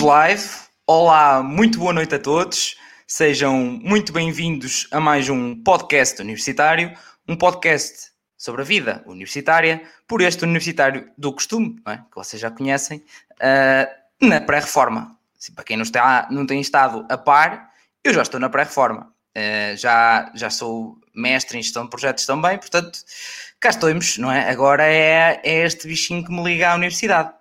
Estamos live. Olá, muito boa noite a todos. Sejam muito bem-vindos a mais um podcast universitário, um podcast sobre a vida universitária, por este universitário do costume, é? que vocês já conhecem, uh, na pré-reforma. Para quem não, está, não tem estado a par, eu já estou na pré-reforma. Uh, já, já sou mestre em gestão de projetos também, portanto, cá estamos, não é? Agora é, é este bichinho que me liga à universidade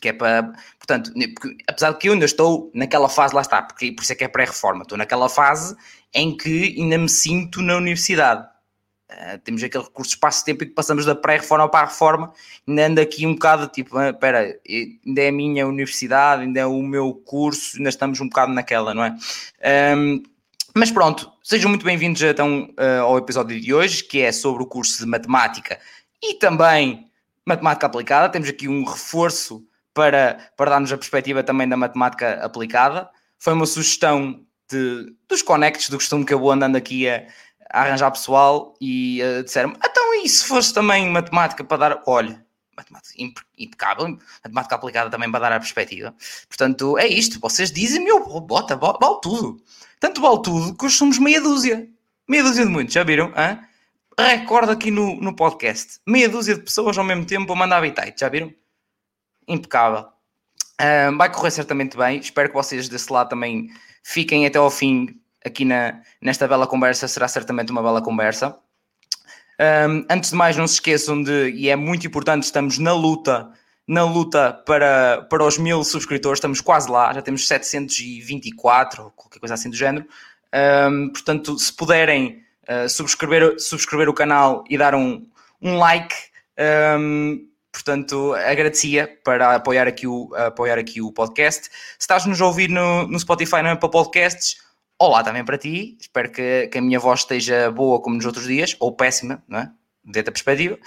que é para, portanto, porque, apesar de que eu ainda estou naquela fase, lá está, porque por isso é que é pré-reforma, estou naquela fase em que ainda me sinto na universidade. Uh, temos aquele recurso espaço-tempo e que passamos da pré-reforma para a reforma, ainda ando aqui um bocado tipo, ah, espera, ainda é a minha universidade, ainda é o meu curso, ainda estamos um bocado naquela, não é? Um, mas pronto, sejam muito bem-vindos então uh, ao episódio de hoje, que é sobre o curso de Matemática e também Matemática Aplicada. Temos aqui um reforço para, para dar-nos a perspectiva também da matemática aplicada. Foi uma sugestão de, dos connects do costume que eu vou andando aqui a, a arranjar pessoal e uh, disseram então e se fosse também matemática para dar, olha, matemática impecável, matemática aplicada também para dar a perspectiva. Portanto, é isto, vocês dizem, meu, bota, vale tudo. Tanto vale tudo que somos meia dúzia. Meia dúzia de muitos, já viram? Hã? Recorde aqui no, no podcast. Meia dúzia de pessoas ao mesmo tempo a mandar habitat, já viram? Impecável. Uh, vai correr certamente bem. Espero que vocês desse lado também fiquem até ao fim aqui na, nesta bela conversa. Será certamente uma bela conversa. Um, antes de mais, não se esqueçam de, e é muito importante, estamos na luta, na luta para, para os mil subscritores, estamos quase lá, já temos 724, ou qualquer coisa assim do género. Um, portanto, se puderem uh, subscrever, subscrever o canal e dar um, um like, um, Portanto, agradecia para apoiar aqui o, apoiar aqui o podcast. Se estás-nos a ouvir no, no Spotify, não é para podcasts, olá também para ti. Espero que, que a minha voz esteja boa como nos outros dias, ou péssima, não é? Dentro da perspectiva.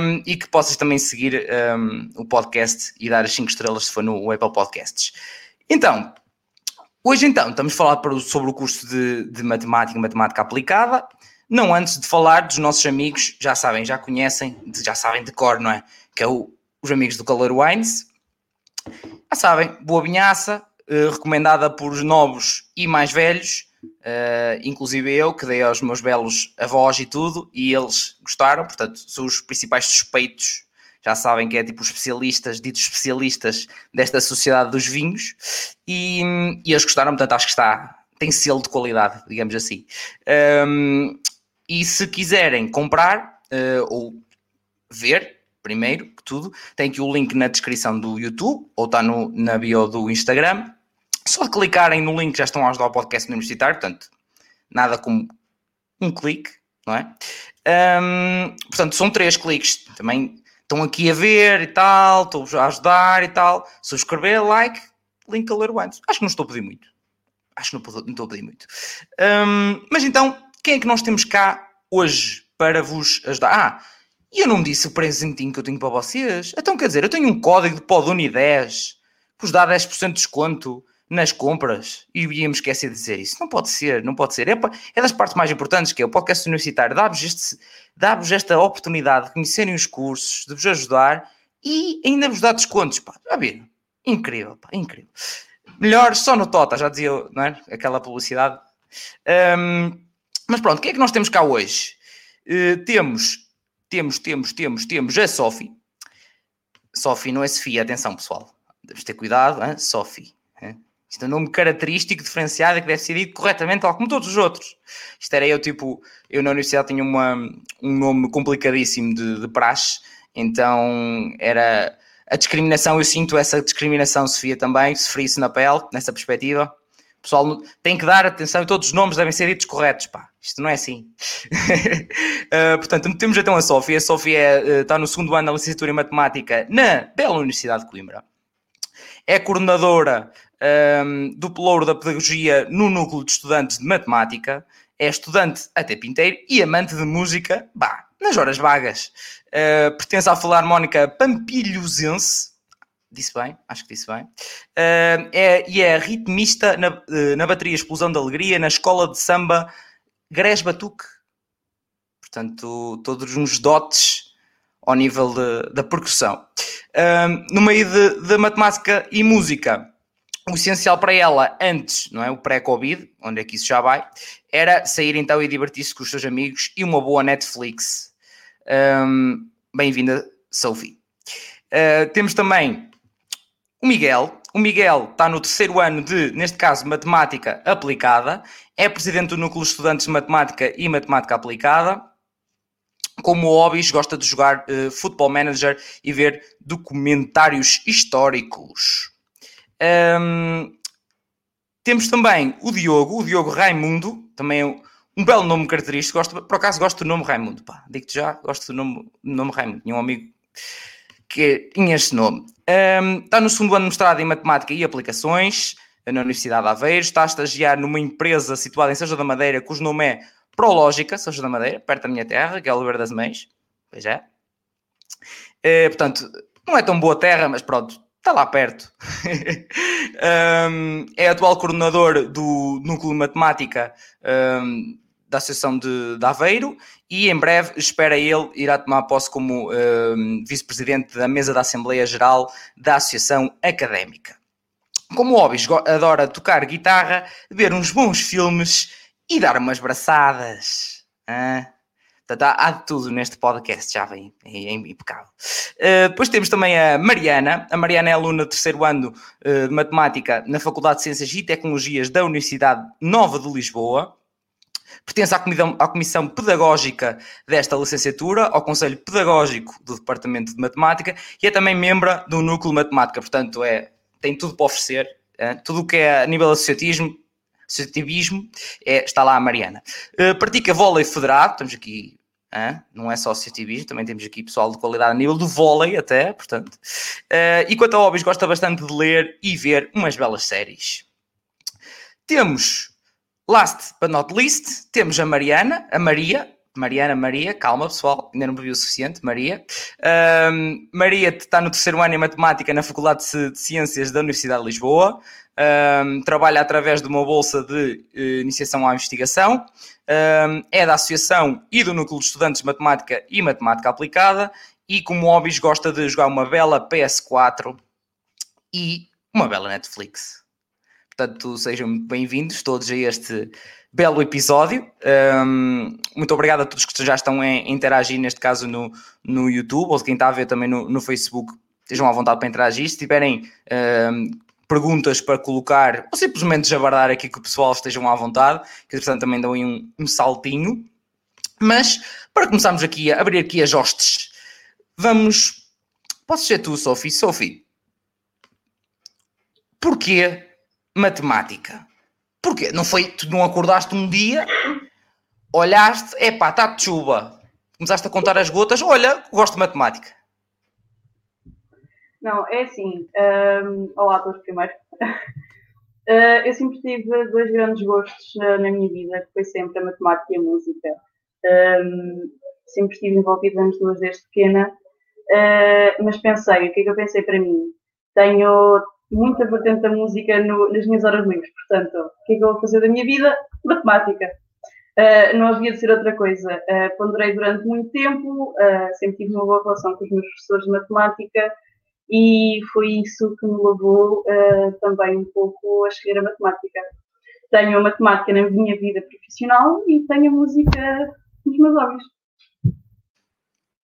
Um, e que possas também seguir um, o podcast e dar as 5 estrelas se for no Apple Podcasts. Então, hoje então, estamos a falar sobre o curso de, de Matemática e Matemática Aplicada. Não antes de falar dos nossos amigos, já sabem, já conhecem, já sabem de cor, não é? que é o, os amigos do Color Wines. Já sabem, boa vinhaça, eh, recomendada por novos e mais velhos, uh, inclusive eu, que dei aos meus belos avós e tudo, e eles gostaram, portanto, são os principais suspeitos, já sabem que é tipo especialistas, ditos especialistas desta sociedade dos vinhos, e, e eles gostaram, portanto, acho que está, tem selo de qualidade, digamos assim. Um, e se quiserem comprar uh, ou ver, primeiro que tudo, tem aqui o link na descrição do YouTube ou está no, na bio do Instagram. Só clicarem no link já estão a ajudar o podcast universitário, portanto, nada como um clique, não é? Um, portanto, são três cliques. Também estão aqui a ver e tal, estou a ajudar e tal. Subscrever, like, link a ler o antes. Acho que não estou a pedir muito. Acho que não, não estou a pedir muito. Um, mas então, quem é que nós temos cá hoje para vos ajudar? Ah, e eu não disse o presentinho que eu tenho para vocês. Então, quer dizer, eu tenho um código de Poduni 10 que vos dá 10% de desconto nas compras e ia-me esquecer de dizer isso. Não pode ser, não pode ser. É, é das partes mais importantes que é o podcast universitário. Dá-vos dá esta oportunidade de conhecerem os cursos, de vos ajudar e ainda vos dá descontos. Pá. Já viram? Incrível, pá, incrível. Melhor só no Tota, já dizia, não é? Aquela publicidade. Um, mas pronto, o que é que nós temos cá hoje? Uh, temos temos, temos, temos, temos a Sophie. Sophie não é Sofia, atenção pessoal. Devemos ter cuidado, hein? Sophie. Hein? Isto é um nome característico, diferenciado, que deve ser dito corretamente, tal como todos os outros. Isto era eu, tipo, eu na universidade tinha uma, um nome complicadíssimo de, de praxe, então era a discriminação, eu sinto essa discriminação, Sofia, também, sofri isso na pele, nessa perspectiva pessoal tem que dar atenção e todos os nomes devem ser ditos corretos, pá. Isto não é assim. uh, portanto, temos então a Sofia. A Sofia uh, está no segundo ano da licenciatura em Matemática na Bela Universidade de Coimbra. É coordenadora um, ehm, do Pelouro da Pedagogia no Núcleo de Estudantes de Matemática. É estudante até pinteiro e amante de música, bah, nas horas vagas. Uh, pertence à Filarmónica Pampilhosense, disse bem, acho que disse bem, uh, é, e é ritmista na, uh, na bateria Explosão da Alegria, na escola de samba Gres Batuque. Portanto, todos uns dotes ao nível da percussão. Uh, no meio de, de, matemática e música, o essencial para ela antes, não é? O pré-Covid, onde é que isso já vai, era sair então e divertir-se com os seus amigos e uma boa Netflix. Um, Bem-vinda, Sophie. Uh, temos também o Miguel. O Miguel está no terceiro ano de, neste caso, Matemática Aplicada. É presidente do Núcleo de Estudantes de Matemática e Matemática Aplicada. Como hobbies, gosta de jogar uh, Football Manager e ver documentários históricos. Um, temos também o Diogo, o Diogo Raimundo, também é um belo nome característico. Gosto, por acaso gosto do nome Raimundo, pá, digo-te já, gosto do nome, nome Raimundo. Tinha um amigo que tinha este nome. Um, está no segundo ano de mestrado em Matemática e Aplicações na Universidade de Aveiro. Está a estagiar numa empresa situada em Seja da Madeira, cujo nome é Prológica, Seja da Madeira, perto da minha terra, que é Oliveira das Mães. Pois é. Uh, portanto, não é tão boa terra, mas pronto, está lá perto. um, é atual coordenador do Núcleo de Matemática um, da Associação de, de, Aveiro e em breve espera ele irá tomar posse como um, vice-presidente da mesa da Assembleia Geral da Associação Académica. Como hobbies, adora tocar guitarra, ver uns bons filmes e dar umas braçadas. Ah, há, de tudo neste podcast, já vem, é, é impecável. Uh, depois temos também a Mariana. A Mariana é aluna do terceiro ano uh, de Matemática na Faculdade de Ciências e Tecnologias da Universidade Nova de Lisboa. Pertence à comissão, à comissão pedagógica desta licenciatura, ao Conselho Pedagógico do Departamento de Matemática e é também membro do Núcleo Matemática. Portanto, é, tem tudo para oferecer. É, tudo o que é a nível associatismo, associativismo, é, está lá a Mariana. Uh, pratica vôlei federado, estamos aqui não é só associativismo, também temos aqui pessoal de qualidade a nível do vôlei até, portanto. Uh, e quanto a hobbies, gosta bastante de ler e ver umas belas séries. Temos, last but not least, temos a Mariana, a Maria, Mariana Maria, calma pessoal, ainda não bebi o suficiente, Maria. Uh, Maria está no terceiro ano em Matemática na Faculdade de Ciências da Universidade de Lisboa. Uh, trabalha através de uma bolsa de uh, iniciação à investigação é da Associação e do Núcleo de Estudantes de Matemática e Matemática Aplicada e como hobbies gosta de jogar uma bela PS4 e uma bela Netflix. Portanto, sejam muito bem-vindos todos a este belo episódio. Um, muito obrigado a todos que já estão a interagir, neste caso no, no YouTube, ou quem está a ver também no, no Facebook, estejam à vontade para interagir. Se tiverem um, perguntas para colocar, ou simplesmente jabardar aqui que o pessoal estejam à vontade, que portanto também dão aí um, um saltinho. Mas para começarmos aqui a abrir aqui as hostes, vamos. Posso ser tu, Sophie? Sophie, porquê matemática? Porquê? Não foi, tu não acordaste um dia, olhaste, epá, está de chuva, começaste a contar as gotas, olha, gosto de matemática. Não, é assim. Um, olá a todos primeiro. uh, eu sempre tive dois grandes gostos na, na, minha vida, que foi sempre a matemática e a música. Um, sempre estive envolvida nas duas desde pequena, uh, mas pensei, o que é que eu pensei para mim? Tenho muita vertente da música no, nas minhas horas livres, portanto, o que é que eu vou fazer da minha vida? Matemática. Uh, não havia de ser outra coisa. Uh, ponderei durante muito tempo, uh, sempre tive uma boa relação com os meus professores de matemática, e foi isso que me levou também um pouco a escolher a matemática. Tenho a matemática na minha vida profissional e tenho a música nos meus hobbies.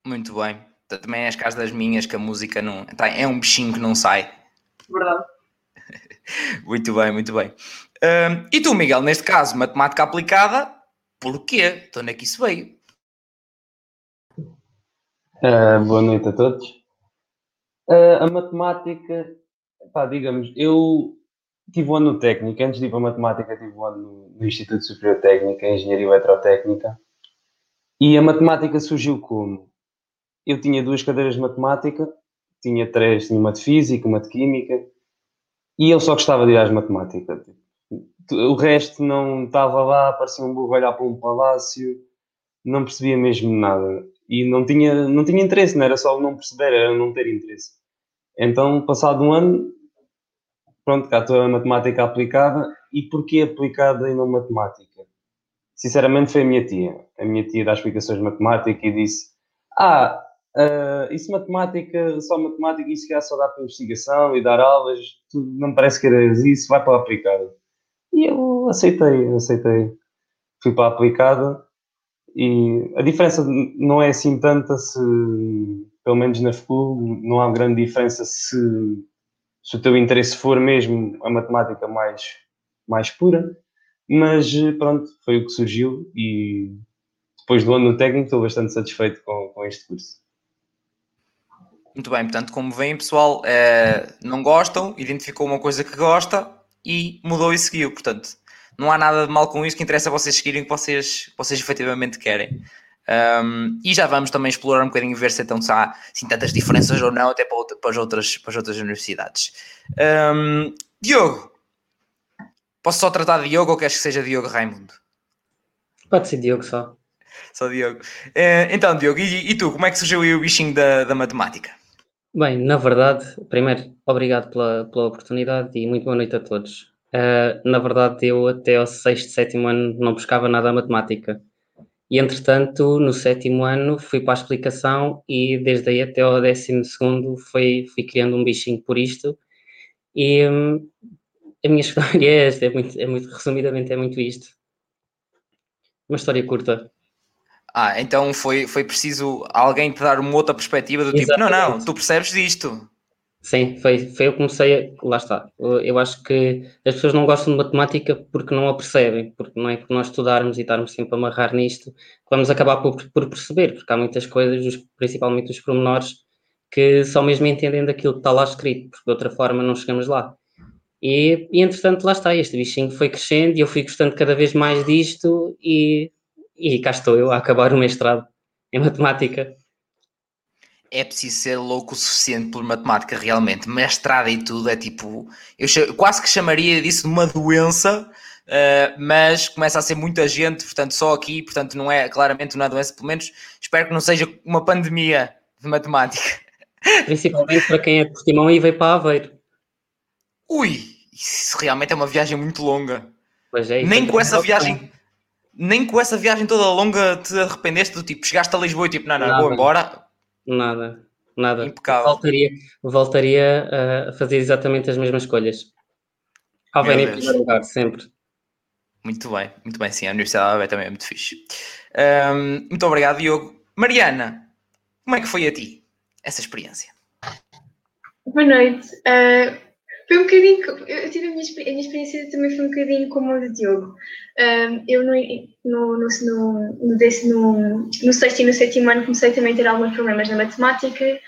Muito bem. Também és caso das minhas que a música não. Tá, é um bichinho que não sai. Verdade. muito bem, muito bem. Uh, e tu, Miguel, neste caso, matemática aplicada, porquê? De onde é que isso veio? Uh, boa noite a todos. Uh, a matemática, pá, digamos, eu tive um ano técnico, antes de ir para a matemática, tive um ano no Instituto Superior Técnico, em Engenharia Eletrotécnica, e a matemática surgiu como? Eu tinha duas cadeiras de matemática, tinha três, tinha uma de física, uma de química, e eu só gostava de ir às matemáticas. O resto não estava lá, parecia um burro olhar para um palácio, não percebia mesmo nada. E não tinha, não tinha interesse, não era só não perceber, era não ter interesse. Então, passado um ano, pronto, cá estou a matemática aplicada. E porquê aplicada e não matemática? Sinceramente, foi a minha tia. A minha tia dá explicações de matemática e disse: Ah, Uh, isso matemática, só matemática, isso que só dar para investigação e dar aulas, tu não me parece que eras isso, vai para a aplicada. E eu aceitei, aceitei. Fui para a aplicada e a diferença não é assim tanta se, pelo menos na FCU, não há grande diferença se, se o teu interesse for mesmo a matemática mais, mais pura, mas pronto, foi o que surgiu e depois do ano no técnico estou bastante satisfeito com, com este curso. Muito bem, portanto, como veem, pessoal, é, não gostam, identificou uma coisa que gosta e mudou e seguiu. Portanto, não há nada de mal com isso, que interessa vocês seguirem o que vocês, vocês efetivamente querem. Um, e já vamos também explorar um bocadinho ver se então se há assim, tantas diferenças ou não, até para, outra, para, as, outras, para as outras universidades. Um, Diogo, posso só tratar de Diogo ou queres que seja Diogo Raimundo? Pode ser Diogo só. Só Diogo. Uh, então, Diogo, e, e, tu, como é que surgiu o bichinho da, da matemática? Bem, na verdade, primeiro, obrigado pela, pela oportunidade e muito boa noite a todos. Uh, na verdade, eu até ao sexto, sétimo ano não buscava nada a matemática. E, entretanto, no sétimo ano fui para a explicação e desde aí até ao décimo segundo fui, fui criando um bichinho por isto. E hum, a minha história é esta, é muito, é muito, resumidamente é muito isto. Uma história curta. Ah, então foi, foi preciso alguém te dar uma outra perspectiva do Exatamente. tipo, não, não, tu percebes disto. Sim, foi, foi eu comecei a. Lá está. Eu acho que as pessoas não gostam de matemática porque não a percebem, porque não é por nós estudarmos e estarmos sempre a amarrar nisto que vamos acabar por, por perceber, porque há muitas coisas, principalmente os pormenores, que só mesmo entendem daquilo que está lá escrito, porque de outra forma não chegamos lá. E, e entretanto, lá está, este bichinho foi crescendo e eu fui gostando cada vez mais disto e, e cá estou eu a acabar o mestrado em matemática é preciso ser louco o suficiente por matemática realmente. Mestrada e tudo é tipo. Eu quase que chamaria disso de uma doença, uh, mas começa a ser muita gente, portanto, só aqui, portanto, não é claramente uma doença, pelo menos espero que não seja uma pandemia de matemática. Principalmente para quem é de Portimão e veio para Aveiro. Ui, isso realmente é uma viagem muito longa. Pois é, nem com essa viagem. Nem com essa viagem toda longa te arrependeste do tipo, chegaste a Lisboa e tipo, não, não, Nada. vou embora, Nada, nada. Impecável. Voltaria, voltaria a fazer exatamente as mesmas escolhas. Alvena em primeiro lugar, sempre. Muito bem, muito bem, sim. A Universidade de Alvena também é muito fixe. Um, muito obrigado, Diogo. Mariana, como é que foi a ti essa experiência? Boa noite. Uh, foi um bocadinho. Eu tive a minha, a minha experiência também foi um bocadinho como a de Diogo. Um, eu no, no, no, no, no, no sexto e no sétimo ano comecei também a ter alguns problemas na matemática.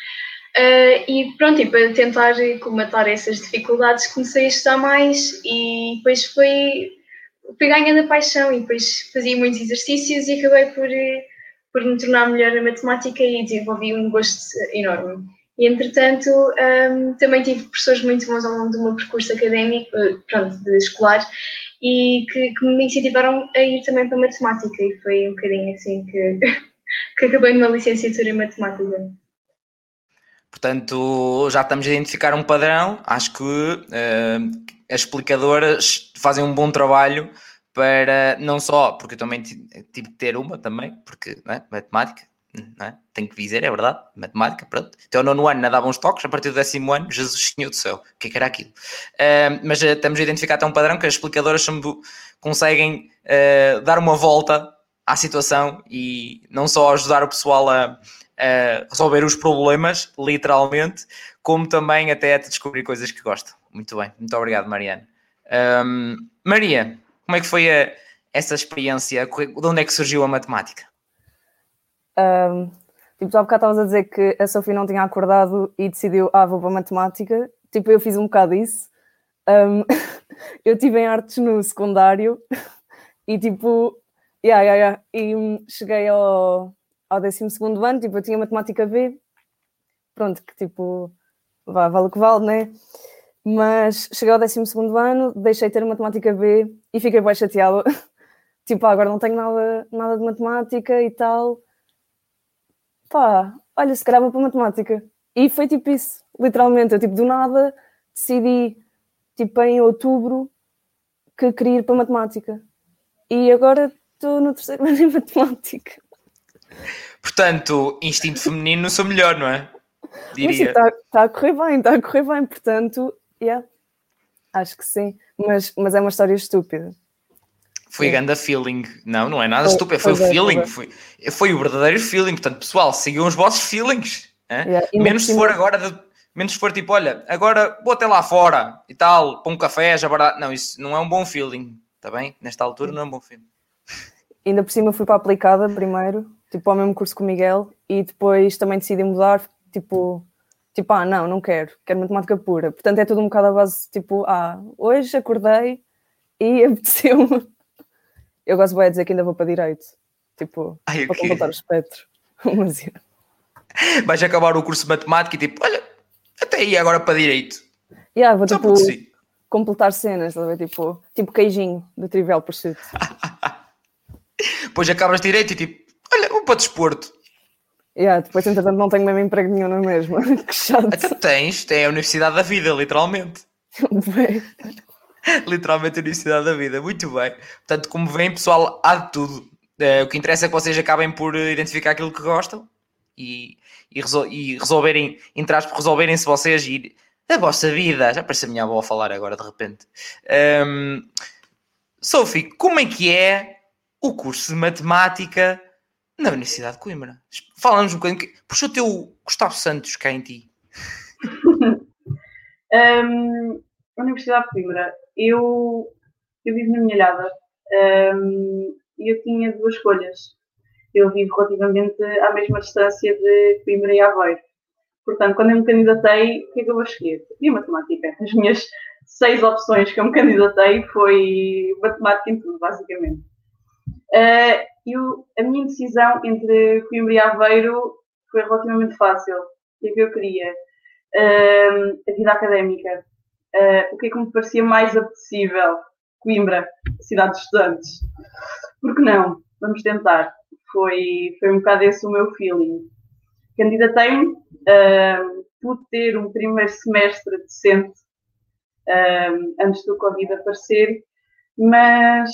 Uh, e pronto, e para tentar comatar essas dificuldades, comecei a estudar mais e depois foi, ganhando a paixão e depois fazia muitos exercícios e acabei por, por me tornar melhor na matemática e desenvolvi um gosto enorme. E, entretanto, um, também tive professores muito bons ao longo do meu percurso académico, eh, pronto, de escolar, e que, que, me incentivaram a ir também para matemática, e foi um bocadinho assim que, que acabei numa licenciatura em matemática. Portanto, já estamos a identificar um padrão. Acho que uh, as explicadoras fazem um bom trabalho para não só, porque eu também tive que ter uma também, porque é? matemática, é? tenho que dizer, é verdade, matemática, pronto. Até o nono ano dava uns toques, a partir do décimo ano, Jesus Senhor do céu, o que, é era aquilo? Uh, mas uh, estamos a identificar até um padrão que as explicadoras conseguem uh, dar uma volta à situação e não só ajudar o pessoal a, a, resolver os problemas, literalmente, como também até a descobrir coisas que gostam. Muito bem, muito obrigado, Mariana. Um, Maria, como é que foi a, essa experiência? De onde é que surgiu a matemática? Um, tipo, já há bocado estavas a dizer que a Sofia não tinha acordado e decidiu, ah, vou para matemática. Tipo, eu fiz um bocado isso. Um, eu tive em artes no secundário e tipo, yeah, yeah, yeah. e hum, cheguei ao, ao 12 ano, tipo, eu tinha matemática B, pronto, que tipo, vá, vale o que vale, né? Mas cheguei ao 12 ano, deixei de ter matemática B e fiquei bem chateada. tipo, ah, agora não tenho nada, nada de matemática e tal pá, olha, se calhar vou para matemática. E foi tipo isso, literalmente. Eu, tipo, do nada, decidi, tipo, em outubro, que queria ir para matemática. E agora estou no terceiro ano em matemática. Portanto, instinto feminino sou melhor, não é? Diria. Está tá a correr bem, está a correr bem, portanto, yeah, acho que sim. Mas, mas é uma história estúpida. Foi Sim. grande feeling. Não, não é nada Foi- estúpido, foi o pois é, feeling. é. Foi, foi o verdadeiro feeling. Portanto, pessoal, sigam os vossos feelings. Yeah, Menos se for agora, de- menos se for tipo, olha, agora vou até lá fora e tal, para um café, já barato. Não, isso não é um bom feeling, está bem? Nesta altura não é um bom feeling. Ainda por cima fui para a aplicada primeiro, tipo ao mesmo curso com o Miguel, e depois também decidi mudar, tipo, tipo, ah, não, não quero, quero matemática pura. Portanto, é tudo um bocado à base, tipo, ah, hoje acordei e apeteceu-me. Eu gosto bem de dizer que ainda vou para direito, tipo, Ai, para completar o espectro. Mas, yeah. Vais acabar o curso de matemática e tipo, olha, até aí agora para direito. Yeah, vou Só tipo completar cenas, tipo, tipo queijinho do Trivial Pursuit. Depois acabas direito e tipo, olha, vou para desporto. Yeah, depois, entretanto, não tenho mesmo emprego nenhum na mesma. que chato. Até tens, é a universidade da vida, literalmente. Literalmente a universidade da vida, muito bem. Portanto, como veem, pessoal, há de tudo. Eh, o que interessa é que vocês acabem por eh, identificar aquilo que gostam e, e, resol- e resolverem, entre aspas, resolverem-se vocês e a vossa vida. Já parece a minha avó a falar agora de repente. Ahm, Sophie, como é que é o curso de matemática na Universidade de Coimbra? Fala-nos um bocadinho. que- Puxa o teu Gustavo Santos cá em ti. Um, Universidade de Coimbra. Eu, eu vivo na Minhalhada um, e eu tinha duas escolhas. Eu vivo relativamente à mesma distância de Coimbra e Aveiro. Portanto, quando eu me candidatei, o que é que eu vou escolher? E matemática. As minhas seis opções que eu me candidatei foi matemática em tudo, basicamente. Uh, eu, a minha decisão entre Coimbra e Aveiro foi relativamente fácil. O que é que eu queria? Um, a vida académica. Uh, o que é que me parecia mais apetecível? Coimbra, cidade de estudantes. Por que não? Vamos tentar. Foi, foi um bocado esse o meu feeling. Candidatei-me, uh, pude ter um primeiro semestre decente um, antes do Covid aparecer, mas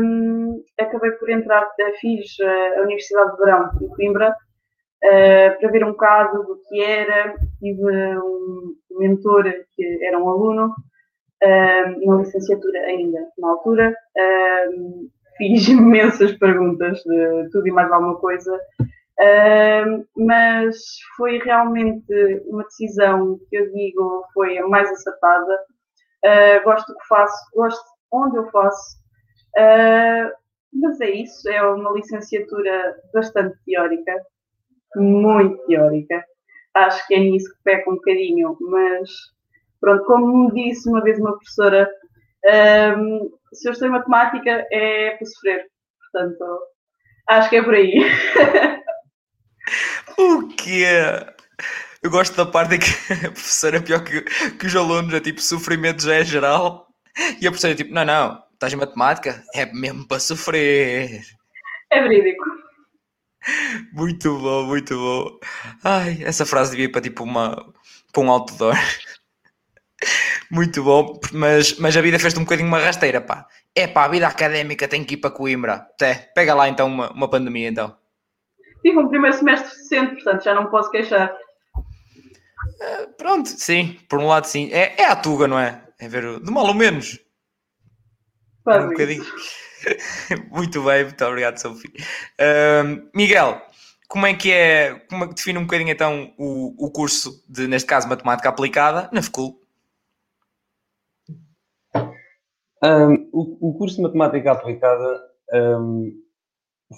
um, acabei por entrar, fiz a Universidade de Verão em Coimbra uh, para ver um bocado do que era. Tive um mentor que era um aluno, na licenciatura ainda, na altura. Fiz imensas perguntas de tudo e mais alguma coisa, mas foi realmente uma decisão que eu digo foi a mais acertada. Uh, gosto do que faço, gosto onde eu faço, uh, mas é isso, é uma licenciatura bastante teórica, muito teórica. Acho que é nisso que peca um bocadinho, mas pronto, como me disse uma vez uma professora, um, se eu estou em matemática é para sofrer. Portanto, acho que é por aí. O quê? Eu gosto da parte em que a professora é pior que, que os alunos, é tipo, sofrimento já é geral. E a professora é tipo, não, não, estás em matemática? É mesmo para sofrer. É verídico. Muito bom, muito bom. Ai, essa frase devia ir para tipo uma, para um outdoor. Muito bom, mas, mas a vida fez-te um bocadinho uma rasteira, pá. É pá, a vida académica tem que ir para Coimbra. Até, pega lá então uma, uma pandemia então. Tive um primeiro semestre decente, portanto já não posso queixar. Pronto, sim, por um lado sim. É, é a Tuga, não é? É ver o- de mal ou menos. Quase um isso. bocadinho. Muito bem, muito obrigado, Sofia. Ahm, Miguel, como é que é, como é que define um bocadinho então o, o curso de, neste caso, matemática aplicada na FCUL? Um, o, o curso de matemática aplicada um,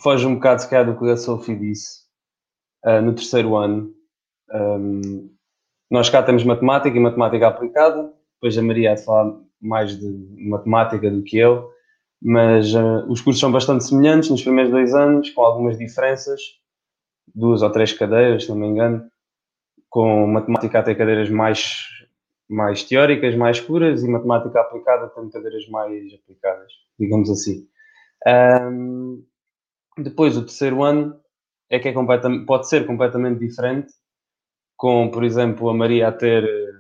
foge um bocado, se calhar, do que a Sophie disse uh, no terceiro ano. Um, nós cá temos matemática e matemática aplicada, depois a Maria há de falar mais de matemática do que eu, mas uh, os cursos são bastante semelhantes nos primeiros dois anos, com algumas diferenças, duas ou três cadeiras, se não me engano, com matemática a ter cadeiras mais mais teóricas, mais puras, e matemática aplicada tem cadeiras mais aplicadas, digamos assim. Um, depois, o terceiro ano é que é pode ser completamente diferente, com, por exemplo, a Maria a ter, eh,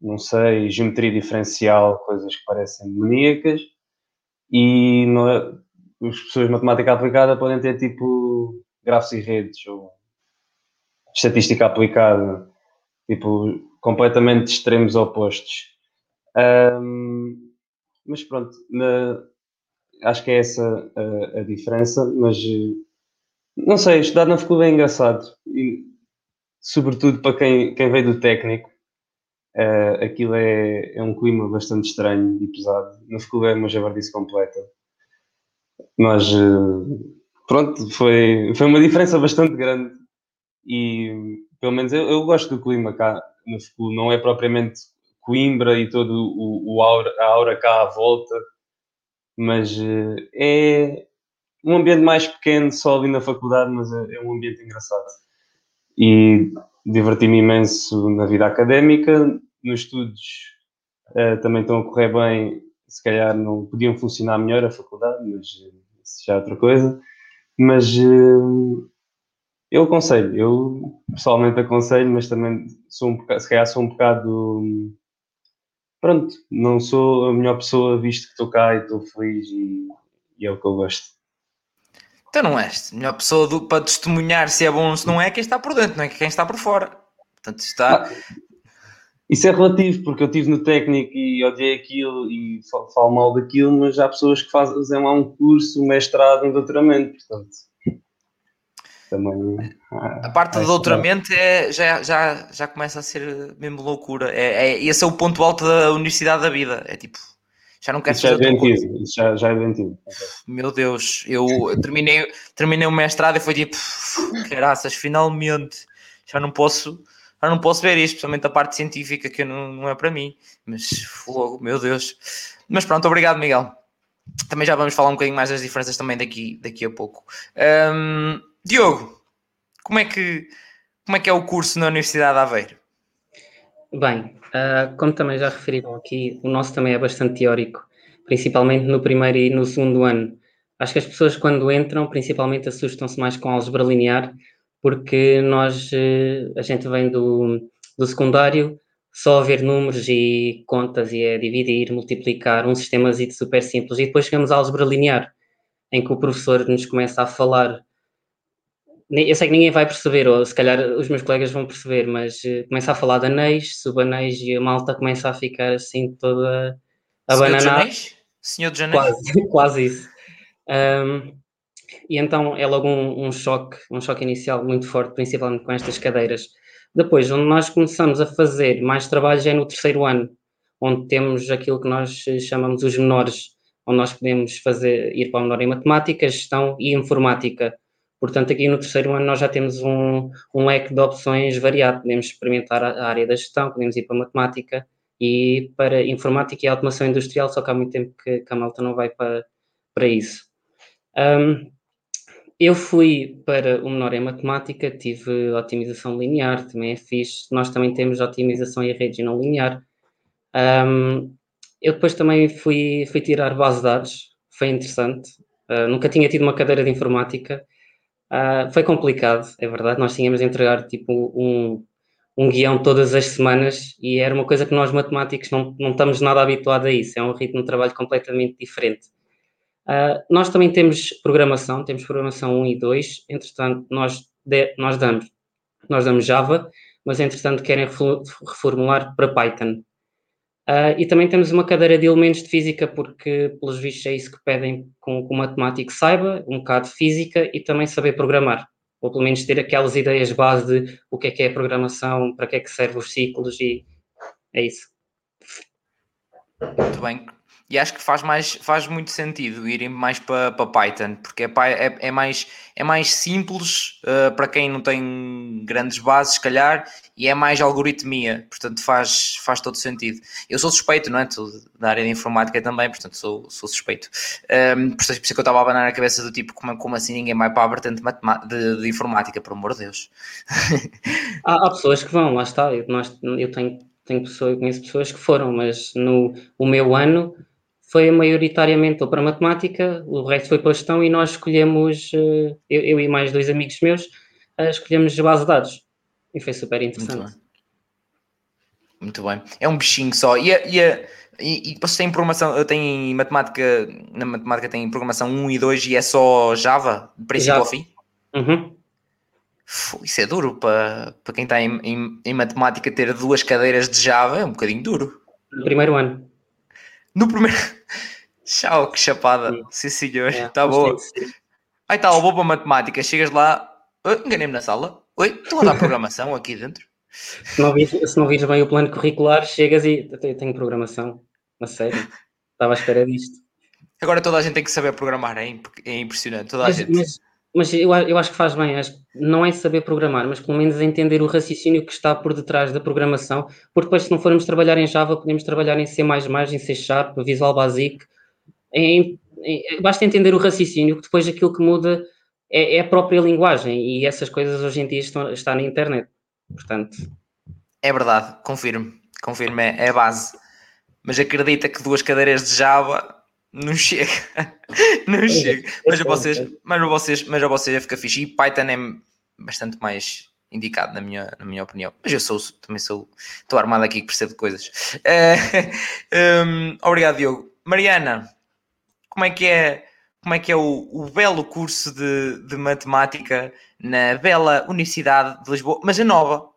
não sei, geometria diferencial, coisas que parecem demoníacas, e não é- as pessoas de matemática aplicada podem ter, tipo, grafos e redes ou estatística aplicada, tipo, completamente extremos opostos. Um, mas pronto, na, acho que é essa a, a, diferença, mas não sei, estudar na faculdade é engraçado, e, sobretudo para quem, quem veio do técnico, uh, aquilo é, é um clima bastante estranho e pesado. Na faculdade é uma javardice completa. Mas uh, pronto, foi, foi uma diferença bastante grande e pelo menos eu, eu gosto do clima cá na faculdade, não é propriamente Coimbra e todo o, o aura, a aura cá à volta, mas uh, é um ambiente mais pequeno só ali na faculdade, mas é, é um ambiente engraçado. E diverti-me imenso na vida académica, nos estudos uh, também estão a correr bem, se calhar não podiam funcionar melhor a faculdade, mas isso já é outra coisa. Mas uh, eu aconselho, eu pessoalmente aconselho, mas também sou um bocado, se calhar sou um bocado pronto, não sou a melhor pessoa visto que estou cá e estou feliz e, e, é o que eu gosto. Então não és a melhor pessoa do, para testemunhar se é bom ou se não é quem está por dentro, não é quem está por fora. Portanto, está. Isso é relativo, porque eu estive no técnico e odiei aquilo e falo mal daquilo, mas há pessoas que fazem lá um curso, um mestrado, um doutoramento, portanto. Também, a parte do doutoramento é, já, já, já começa a ser mesmo loucura. É, é, esse é o ponto alto da universidade da vida. É tipo, já não quero Isso já é doentio, isso já, já é doentio. Meu Deus, eu terminei, terminei o mestrado e foi tipo, caraças, finalmente já não posso já não posso ver isto, especialmente a parte científica que não, não é para mim. Mas fogo, meu Deus. Mas pronto, obrigado, Miguel. Também já vamos falar um bocadinho mais das diferenças também daqui, daqui a pouco. Um, Diogo, como é que como é que é o curso na Universidade de Aveiro? Bem, uh, como também já referiram aqui, o nosso também é bastante teórico, principalmente no primeiro e no segundo ano. Acho que as pessoas quando entram, principalmente assustam-se mais com álgebra linear, porque nós, uh, a gente vem do, do secundário, só a ver números e contas e é dividir, multiplicar, um sistema super simples, e depois chegamos à álgebra linear, em que o professor nos começa a falar eu sei que ninguém vai perceber, ou se calhar os meus colegas vão perceber, mas uh, começa a falar de anéis, subanéis e a malta começa a ficar assim toda a Senhor bananar. De Senhor de Janeiro? Quase, quase isso. Um, e então é logo um, um, choque, um choque inicial muito forte, principalmente com estas cadeiras. Depois, onde nós começamos a fazer mais trabalhos é no terceiro ano, onde temos aquilo que nós chamamos os menores, onde nós podemos fazer, ir para o menor em matemática, gestão e informática Portanto, aqui no terceiro ano nós já temos um, um leque de opções variado. Podemos experimentar a, área da gestão, podemos ir para a matemática e para informática e automação industrial, só que há muito tempo que, que a malta não vai para, para isso. Um, eu fui para o menor em matemática, tive otimização linear, também é fixe. Nós também temos otimização e rede não linear. Um, eu depois também fui, fui tirar base de dados, foi interessante. Uh, nunca tinha tido uma cadeira de informática Uh, foi complicado, é verdade. Nós tínhamos de entregar tipo um, um guião todas as semanas e era uma coisa que nós matemáticos não, não estamos nada habituados a isso. É um ritmo de trabalho completamente diferente. Uh, nós também temos programação, temos programação 1 e 2. Entretanto, nós, de, nós, damos, nós damos Java, mas entretanto querem reformular para Python. Uh, e também temos uma cadeira de elementos de física, porque, pelos vistos, é isso que pedem com que o matemático saiba, um bocado de física e também saber programar. Ou pelo menos ter aquelas ideias base de o que é que é a programação, para que é que servem os ciclos e é isso. Muito bem. E acho que faz, mais, faz muito sentido irem mais para, para Python, porque é, é, é, mais, é mais simples uh, para quem não tem grandes bases, se calhar, e é mais algoritmia, portanto faz, faz todo sentido. Eu sou suspeito, não é? Sou da área de informática também, portanto sou, sou suspeito. Um, ehm, por isso é que eu estava a abanar a cabeça do tipo, como, como assim ninguém vai para a vertente de, de, de informática, por amor de Deus. há, há, pessoas que vão, lá está, eu, nós, eu tenho, tenho pessoas, conheço pessoas que foram, mas no o meu ano foi maioritariamente ou para matemática, o resto foi para gestão e nós escolhemos, eh, eu, eu e mais dois amigos meus, eh, escolhemos base de dados e foi super interessante. Muito bem. Muito bem. É um bichinho só. E, e, e, e vocês têm programação, têm matemática, na matemática tem programação 1 e 2 e é só Java, de princípio Java. ao fim? Uhum. Isso é duro para, para quem está em, em, em, matemática ter duas cadeiras de Java, é um bocadinho duro. No primeiro ano. No primeiro. Tchau, que chapada. Sim, Sim senhor. Está é, boa. Aí está, vou para matemática. Chegas lá, enganei-me na sala. Oi, estou a dar programação aqui dentro. Se não, vires, se não vires bem o plano curricular, chegas e tenho programação. A sério. Estava à espera disto. Agora toda a gente tem que saber programar, é, é impressionante. Toda a mas, gente. Mas, mas eu, eu acho que faz bem. Acho não é saber programar, mas pelo menos entender o raciocínio que está por detrás da programação. Porque depois, se não formos trabalhar em Java, podemos trabalhar em C, em C Sharp, Visual Basic. Em, em, basta entender o raciocínio, que depois aquilo que muda é, é, a própria linguagem. E essas coisas hoje em dia estão, estão na internet. Portanto. É verdade, confirmo. Confirmo, é, é a base. Mas acredita que duas cadeiras de Java não chega. não é, chega. Mas a vocês, mas a vocês, mas a vocês fica fixe. E Python é bastante mais indicado na minha, na minha opinião. Mas eu sou, também sou, estou armado aqui que percebo coisas. Uh, um, obrigado, Diogo. Mariana, como é que é, como é, que é o, o belo curso de, de matemática na bela Universidade de Lisboa, mas é nova?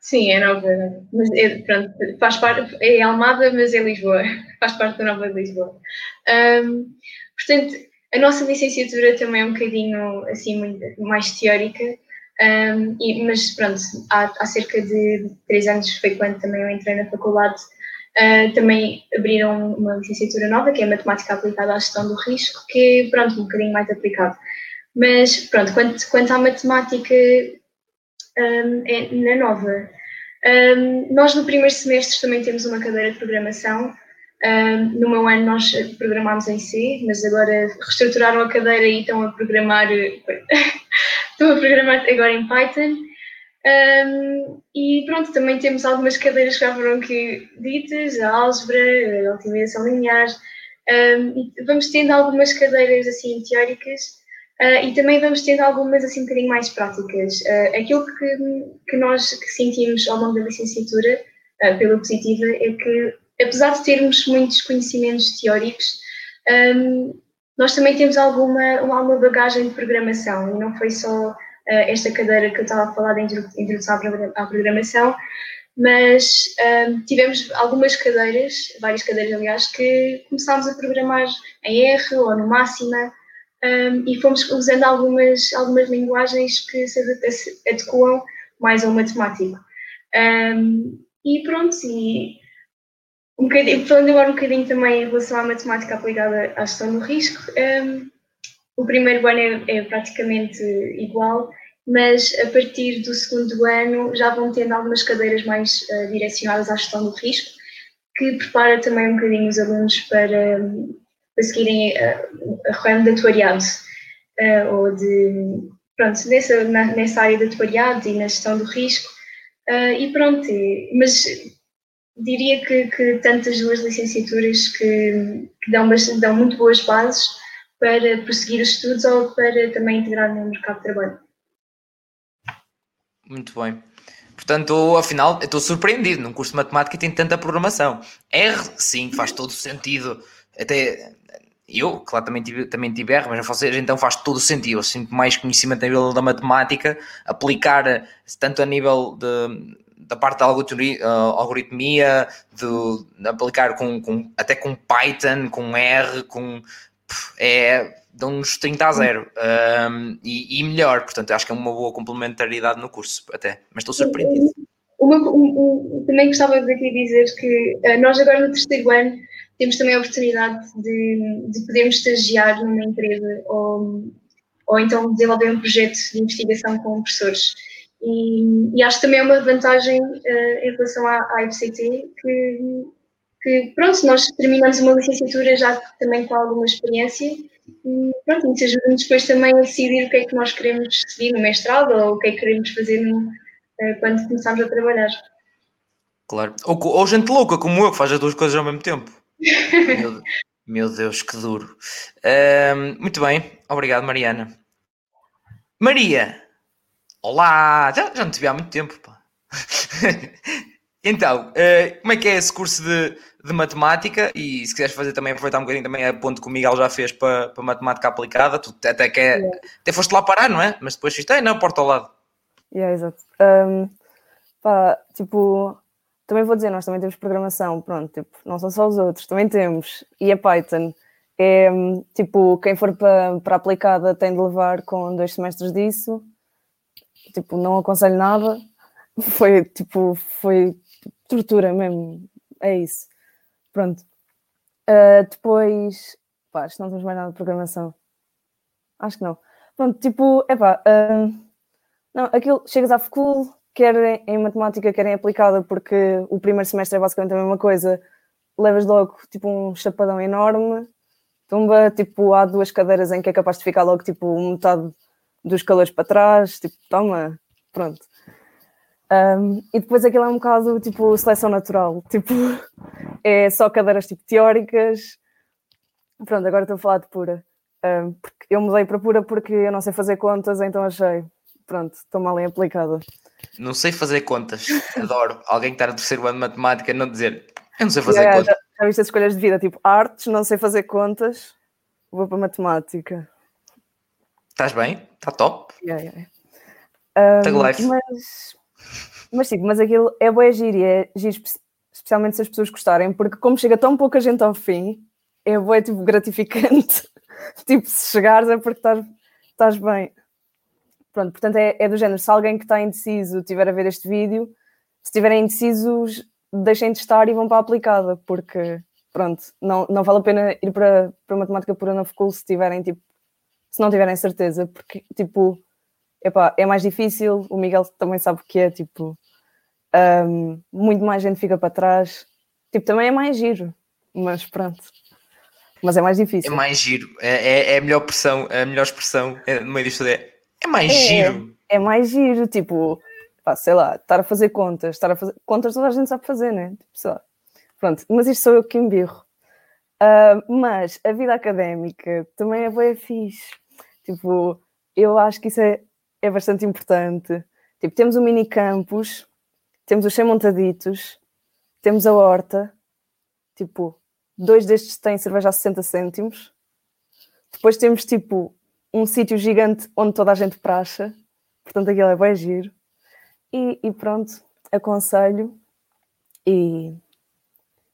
Sim, é nova. Mas é, pronto, faz parte, é Almada, mas é Lisboa. Faz parte da Nova de Lisboa. Um, portanto, a nossa licenciatura também é um bocadinho assim, mais teórica. Um, e, mas pronto, há, há, cerca de três anos foi quando também eu entrei na faculdade. Uh, também abriram uma licenciatura nova, que é Matemática Aplicada à Gestão do Risco, que pronto, um bocadinho mais aplicado. Mas, pronto, quanto, quanto à matemática, um, é na nova. Um, nós no primeiro semestre também temos uma cadeira de programação. No meu ano nós programámos em C, mas agora reestruturaram a cadeira e estão a programar estão a programar agora em Python. Um, e pronto, também temos algumas cadeiras que já foram aqui ditas, a álgebra, a otimização linear. Um, vamos tendo algumas cadeiras assim teóricas Uh, e também vamos tendo algumas assim um bocadinho mais práticas. Uh, aquilo que, que nós que sentimos ao longo da licenciatura, uh, pela positiva, é que apesar de termos muitos conhecimentos teóricos, um, nós também temos alguma, alguma bagagem de programação e não foi só esta cadeira que eu estava a falar da introdução à programação, mas um, tivemos algumas cadeiras, várias cadeiras aliás, que começámos a programar em R ou no Máxima, um, e fomos usando algumas, algumas linguagens que se adequam mais ao matemático. Um, e pronto, e um bocadinho, falando agora um bocadinho também em relação à matemática aplicada à gestão do risco, um, o primeiro ano é, é, praticamente igual, mas a partir do segundo ano já vão tendo algumas cadeiras mais uh, direcionadas à gestão do risco, que prepara também um bocadinho os alunos para, para seguirem a, a ramo de atuariado uh, ou de, pronto, nessa, na, nessa área de atuariado e na gestão do risco. Uh, e pronto, mas diria que, que tantas duas licenciaturas que, que dão, dão muito boas bases para prosseguir os estudos ou para também integrar no mercado de trabalho. Muito bem. Portanto, afinal, estou surpreendido. Num curso de matemática tem tanta programação. R, sim, faz todo sentido. Até eu, claro, também tive, também tive R, mas a vocês então faz todo o sentido. Eu sinto mais conhecimento a nível da matemática, aplicar tanto a nível de, da parte da algoritmia, de, aplicar com, com, até com Python, com R, com. É, dão-nos 30 a 0 um, e, e, melhor, portanto, acho que é uma boa complementaridade no curso, até, mas estou surpreendido. Também gostava de aqui dizer que uh, nós agora no terceiro ano temos também a oportunidade de, de podermos estagiar numa empresa ou, ou então desenvolver um projeto de investigação com professores. E, e acho que também é uma vantagem uh, em relação à, à que, que, pronto, nós terminamos uma licenciatura já também com alguma experiência e pronto, isso ajuda-nos depois também a decidir o que é que nós queremos seguir no mestrado ou o que é que queremos fazer no, uh, quando começarmos a trabalhar. Claro. Ou, ou gente louca como eu que faz as duas coisas ao mesmo tempo. Meu, meu Deus, que duro. Uh, muito bem, obrigado, Mariana. Maria, olá! Já, já não te vi há muito tempo, pá. Então, uh, como é que é esse curso de, de matemática? E se quiseres fazer também, aproveitar um bocadinho também a ponto que o Miguel já fez para, para matemática aplicada, tu até, que é, yeah. até foste lá parar, não é? Mas depois fiz, não, porta ao lado. Yeah, exato. Um, pá, tipo, também vou dizer, nós também temos programação, pronto, tipo, não são só os outros, também temos. E a Python é, tipo, quem for para, para aplicada tem de levar com dois semestres disso. Tipo, não aconselho nada. Foi, tipo, foi tortura mesmo. É isso. Pronto. Uh, depois, pá, acho que não temos mais nada de programação. Acho que não. Pronto, tipo, é pá, uh, não, aquilo, chegas à FCUL, quer em matemática, quer em aplicada, porque o primeiro semestre é basicamente a mesma coisa, levas logo, tipo, um chapadão enorme, tumba, tipo, há duas cadeiras em que é capaz de ficar logo, tipo, metade dos calores para trás, tipo, toma, pronto. Um, e depois aquilo é um bocado tipo seleção natural, tipo, é só cadeiras tipo teóricas. Pronto, agora estou a falar de pura. Um, porque eu mudei para pura porque eu não sei fazer contas, então achei, pronto, estou mal em aplicada. Não sei fazer contas, adoro. Alguém que está no terceiro ano de matemática não dizer, eu não sei fazer yeah, contas. Já, já viste as escolhas de vida, tipo artes, não sei fazer contas, vou para matemática. Estás bem? Está top? Yeah, yeah. Um, mas mas sim, mas aquilo é boa giro e é giro especialmente se as pessoas gostarem, porque como chega tão pouca gente ao fim, é boa, tipo, gratificante. tipo, se chegares é porque estás, estás bem. Pronto, portanto é, é do género, se alguém que está indeciso tiver a ver este vídeo, se estiverem indecisos, deixem de estar e vão para a aplicada, porque pronto, não, não vale a pena ir para, para matemática pura na FCUL se tiverem tipo, se não tiverem certeza, porque tipo epá, é mais difícil, o Miguel também sabe o que é, tipo, um, muito mais gente fica para trás, tipo, também é mais giro, mas pronto. Mas é mais difícil. É mais giro, é, é, é a melhor expressão, a melhor expressão é, no meio disto é, é mais é, giro. É mais giro, tipo, pá, sei lá, estar a fazer contas, estar a fazer contas toda a gente sabe fazer, né? Tipo, sei lá. Pronto, mas isto sou eu que embirro. Uh, mas a vida académica também é bem fixe. Tipo, eu acho que isso é é bastante importante. Tipo, temos o mini campus, temos os 100 montaditos, temos a horta, tipo, dois destes têm cerveja a 60 cêntimos. Depois temos, tipo, um sítio gigante onde toda a gente praxa, portanto aquilo é bem giro. E, e pronto, aconselho. E,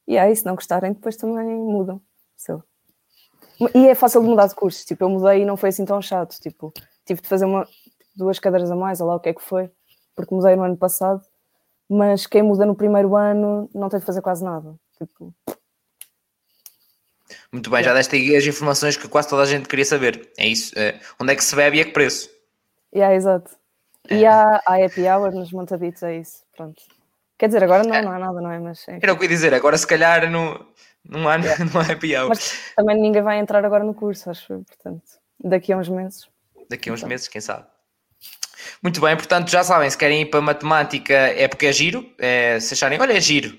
e aí, se não gostarem, depois também mudam. So. E é fácil de mudar de curso. Tipo, eu mudei e não foi assim tão chato. Tipo, tive de fazer uma, duas cadeiras a mais, ou lá o que é que foi, porque mudei no ano passado, mas quem muda no primeiro ano não tem de fazer quase nada. Tipo... Muito bem, já deste aí as informações que quase toda a gente queria saber. É isso. É, onde é que se bebe e a que preço? Yeah, exato. E é. há, há happy hour nos montaditos, é isso. Pronto. Quer dizer, agora não, é. não há nada, não é? Mas, Era o que eu ia dizer, agora se calhar no, não, há, yeah. não há happy hour. Mas também ninguém vai entrar agora no curso, acho, portanto, daqui a uns meses. Daqui a uns meses, quem sabe. Muito bem, portanto, já sabem, se querem ir para matemática é porque é giro, é, se acharem, olha, é giro.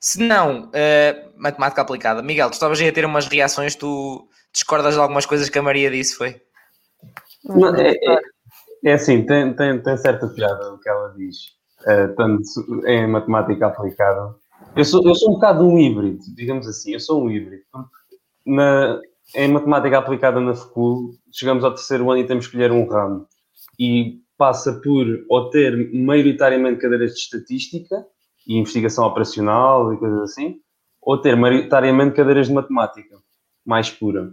Se não, uh, matemática aplicada. Miguel, tu estavas aí a ter umas reações, tu discordas de algumas coisas que a Maria disse, foi? Não, é, é, é, assim, tem, tem, tem certa piada o que ela diz, uh, tanto em matemática aplicada. Eu sou, eu sou um bocado um híbrido, digamos assim, eu sou um híbrido. Na, em matemática aplicada na FCU, chegamos ao terceiro ano e temos que escolher um ramo. E passa por ou ter maioritariamente cadeiras de estatística e investigação operacional e coisas assim, ou ter maioritariamente cadeiras de matemática, mais pura.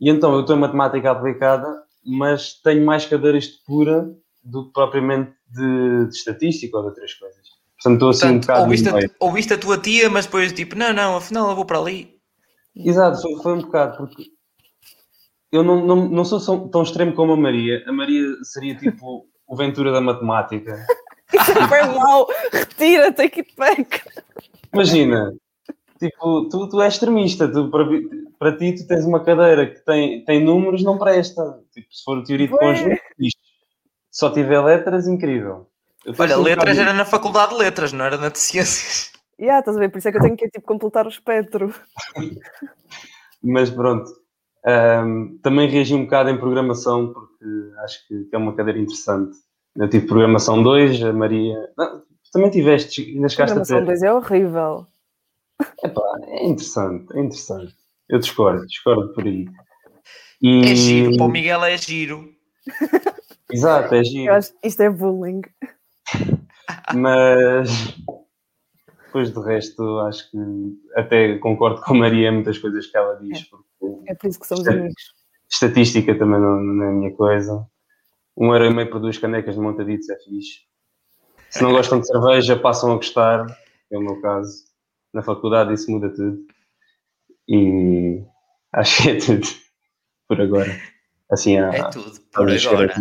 E então eu estou em matemática aplicada, mas tenho mais cadeiras de pura do que propriamente de, de estatística ou de outras coisas. Portanto, estou assim Portanto, um bocado. Ouviste a, ouviste a tua tia, mas depois tipo, não, não, afinal eu vou para ali. Exato, foi, foi um bocado, porque eu não, não, não sou tão extremo como a Maria. A Maria seria tipo o Ventura da matemática. Isso é bem mau. Retira, take it back. Imagina, tipo, tu, tu és extremista. Tu, para, para ti, tu tens uma cadeira que tem, tem números, não presta. Tipo, se for teoria de conjunto. Só tiver letras, incrível. Olha, letras era na faculdade de letras, não era na de ciências. Yeah, estás a ver? Por isso é que eu tenho que tipo, completar o espectro. Mas pronto. Um, também reagi um bocado em programação, porque acho que é uma cadeira interessante. Eu tive programação 2, a Maria. Não, também tiveste, ainda chegaste a Programação ter. 2 é horrível. Epá, é interessante, é interessante. Eu discordo, discordo por aí. E... É giro, para o Miguel é giro. Exato, é giro. acho isto é bullying. Mas depois do resto, acho que até concordo com a Maria em muitas coisas que ela diz, porque É por isso que somos É. amigos. estatística também não, não é a minha coisa. Um euro e meio por duas canecas de montaditos é fixe. Se não gostam de cerveja, passam a gostar, é o meu caso. Na faculdade isso muda tudo. E acho que é tudo por agora. Assim, há, É tudo, por agora.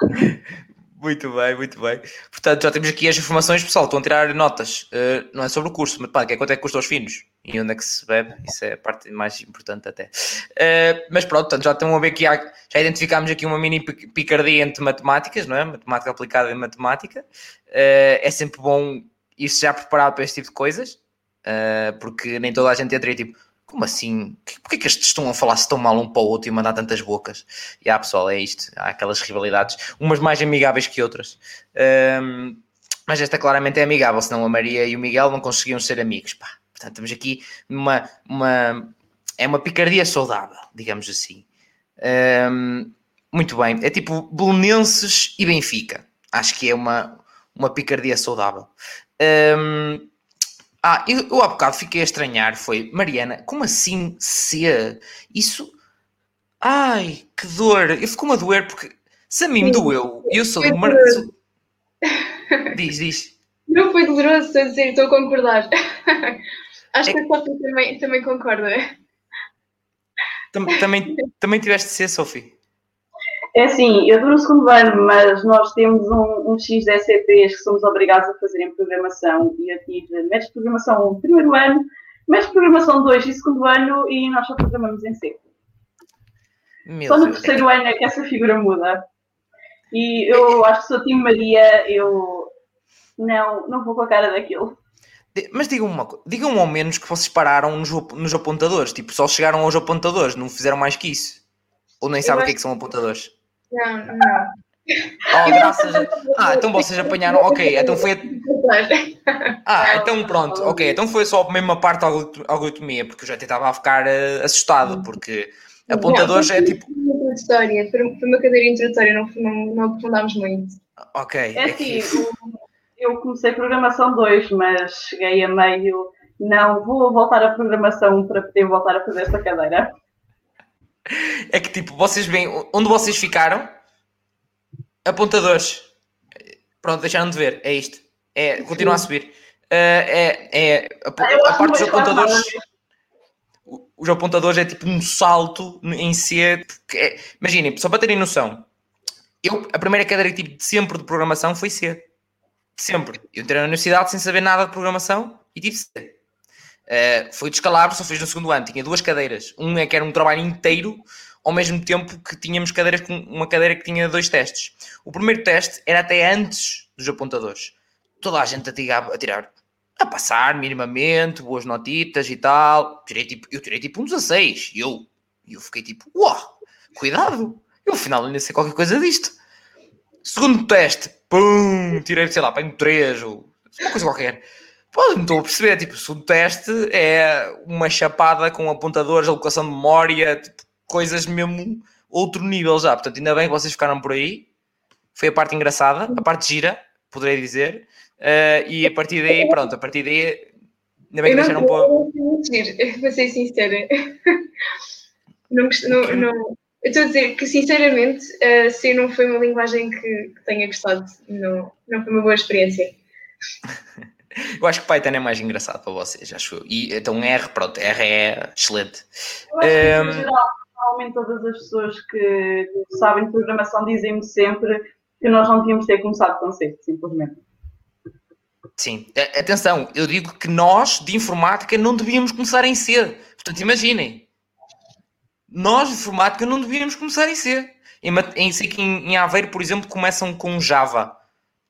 Muito bem, muito bem. Portanto, já temos aqui as informações, pessoal. Estão a tirar notas. Uh, não é sobre o curso, mas pá, que é quanto é que custa aos finos e onde é que se bebe. Isso é a parte mais importante, até. Uh, mas pronto, portanto, já estão a ver que há, já identificámos aqui uma mini pi- picardia entre matemáticas, não é? Matemática aplicada em matemática. Uh, é sempre bom ir já preparado para este tipo de coisas, porque nem toda a gente entra e tipo. Como assim? Porquê que estes estão a falar-se tão mal um para o outro e mandar tantas bocas? E há pessoal, é isto. Há aquelas rivalidades, umas mais amigáveis que outras. Ahm, mas esta claramente é amigável, senão a Maria e o Miguel não conseguiam ser amigos. Pá. Portanto, estamos aqui numa. Uma, é uma picardia saudável, digamos assim. Ahm, muito bem. É tipo Belenenses e Benfica. Acho que é uma, uma picardia saudável. Ahm, ah, eu, eu há bocado fiquei a estranhar. Foi, Mariana, como assim C? Isso. Ai, que dor! Eu fico-me a doer porque se a mim me doeu, eu sou do Mar... sou- Diz, diz. Não foi doloroso, estou a dizer, estou a concordar. Acho É que a Sofia também, também concorda. Tam- Também, também tiveste de ser, Sophie. É assim, eu dou no segundo ano, mas nós temos um, um X de SCPs que somos obrigados a fazer em programação e eu tive métodos de programação primeiro ano, métodos de programação 2 e segundo ano e nós só programamos em C. Meu Só no Deus. terceiro ano é que essa figura muda. E eu acho que sou time Maria, eu não, não vou com a cara daquilo. Mas digam-me uma coisa, digam ao menos que vocês pararam nos, nos apontadores, tipo, só chegaram aos apontadores, não fizeram mais que isso. Ou nem sabem o que é que são apontadores. Não, não. Oh, graças a... Ah, então vocês apanharam, ok, então foi a- Ah, então pronto, ok, então foi só a mesma parte da algorit- algoritmia, porque eu já até estava a ficar eh, assustado, porque apontadores Não, é foi tipo, uma introdutória, foi uma cadeira introdutória, não, não, não aprofundámos muito. ok, É é assim, eu comecei programação 2, mas cheguei a meio. Não, vou voltar à programação para poder voltar a fazer esta cadeira. É que tipo, vocês veem onde vocês ficaram, apontadores. Pronto, deixaram de ver. É isto. É, continua a subir. Uh, é, é a, Ah, a parte dos apontadores. Os apontadores é tipo um salto em C. porque é- imaginem, só para terem noção, eu, a primeira cadeira que tive de sempre de programação foi C. De sempre. Eu entrei na universidade sem saber nada de programação e tive C. Uh, foi descalabro, só fiz no segundo ano. Tinha duas cadeiras. Um é que era um trabalho inteiro, ao mesmo tempo que tínhamos cadeiras com uma cadeira que tinha dois testes. O primeiro teste era até antes dos apontadores. Toda a gente a tirar, a, tirar, a passar minimamente, boas notitas e tal. Tirei tipo, eu tirei tipo um 16. E eu, eu fiquei tipo, uau, cuidado. Eu afinal ainda sei qualquer coisa disto. Segundo teste, pum, tirei, sei lá, um 3 ou uma coisa qualquer. Pô, não estou a perceber, tipo, se o teste é uma chapada com apontadores, alocação de memória, tipo, coisas mesmo outro nível já. Portanto, ainda bem que vocês ficaram por aí. Foi a parte engraçada, a parte gira, poderei dizer. Uh, e a partir daí, pronto, a partir daí, ainda bem que deixaram não, um pouco. para ser sincera. Não, não, não, eu estou a dizer que, sinceramente, uh, C não foi uma linguagem que, que tenha gostado. Não, não foi uma boa experiência. Eu acho que Python é mais engraçado para vocês, acho eu. E então R, pronto, R é excelente. Eu acho que, Ehm, em geral, normalmente todas as pessoas que sabem de programação dizem-me sempre que nós não tínhamos ter começado com C, simplesmente. Sim, atenção, eu digo que nós de informática não devíamos começar em C. Portanto, imaginem, nós de informática não devíamos começar em C. Em, em, em Aveiro, por exemplo, começam com Java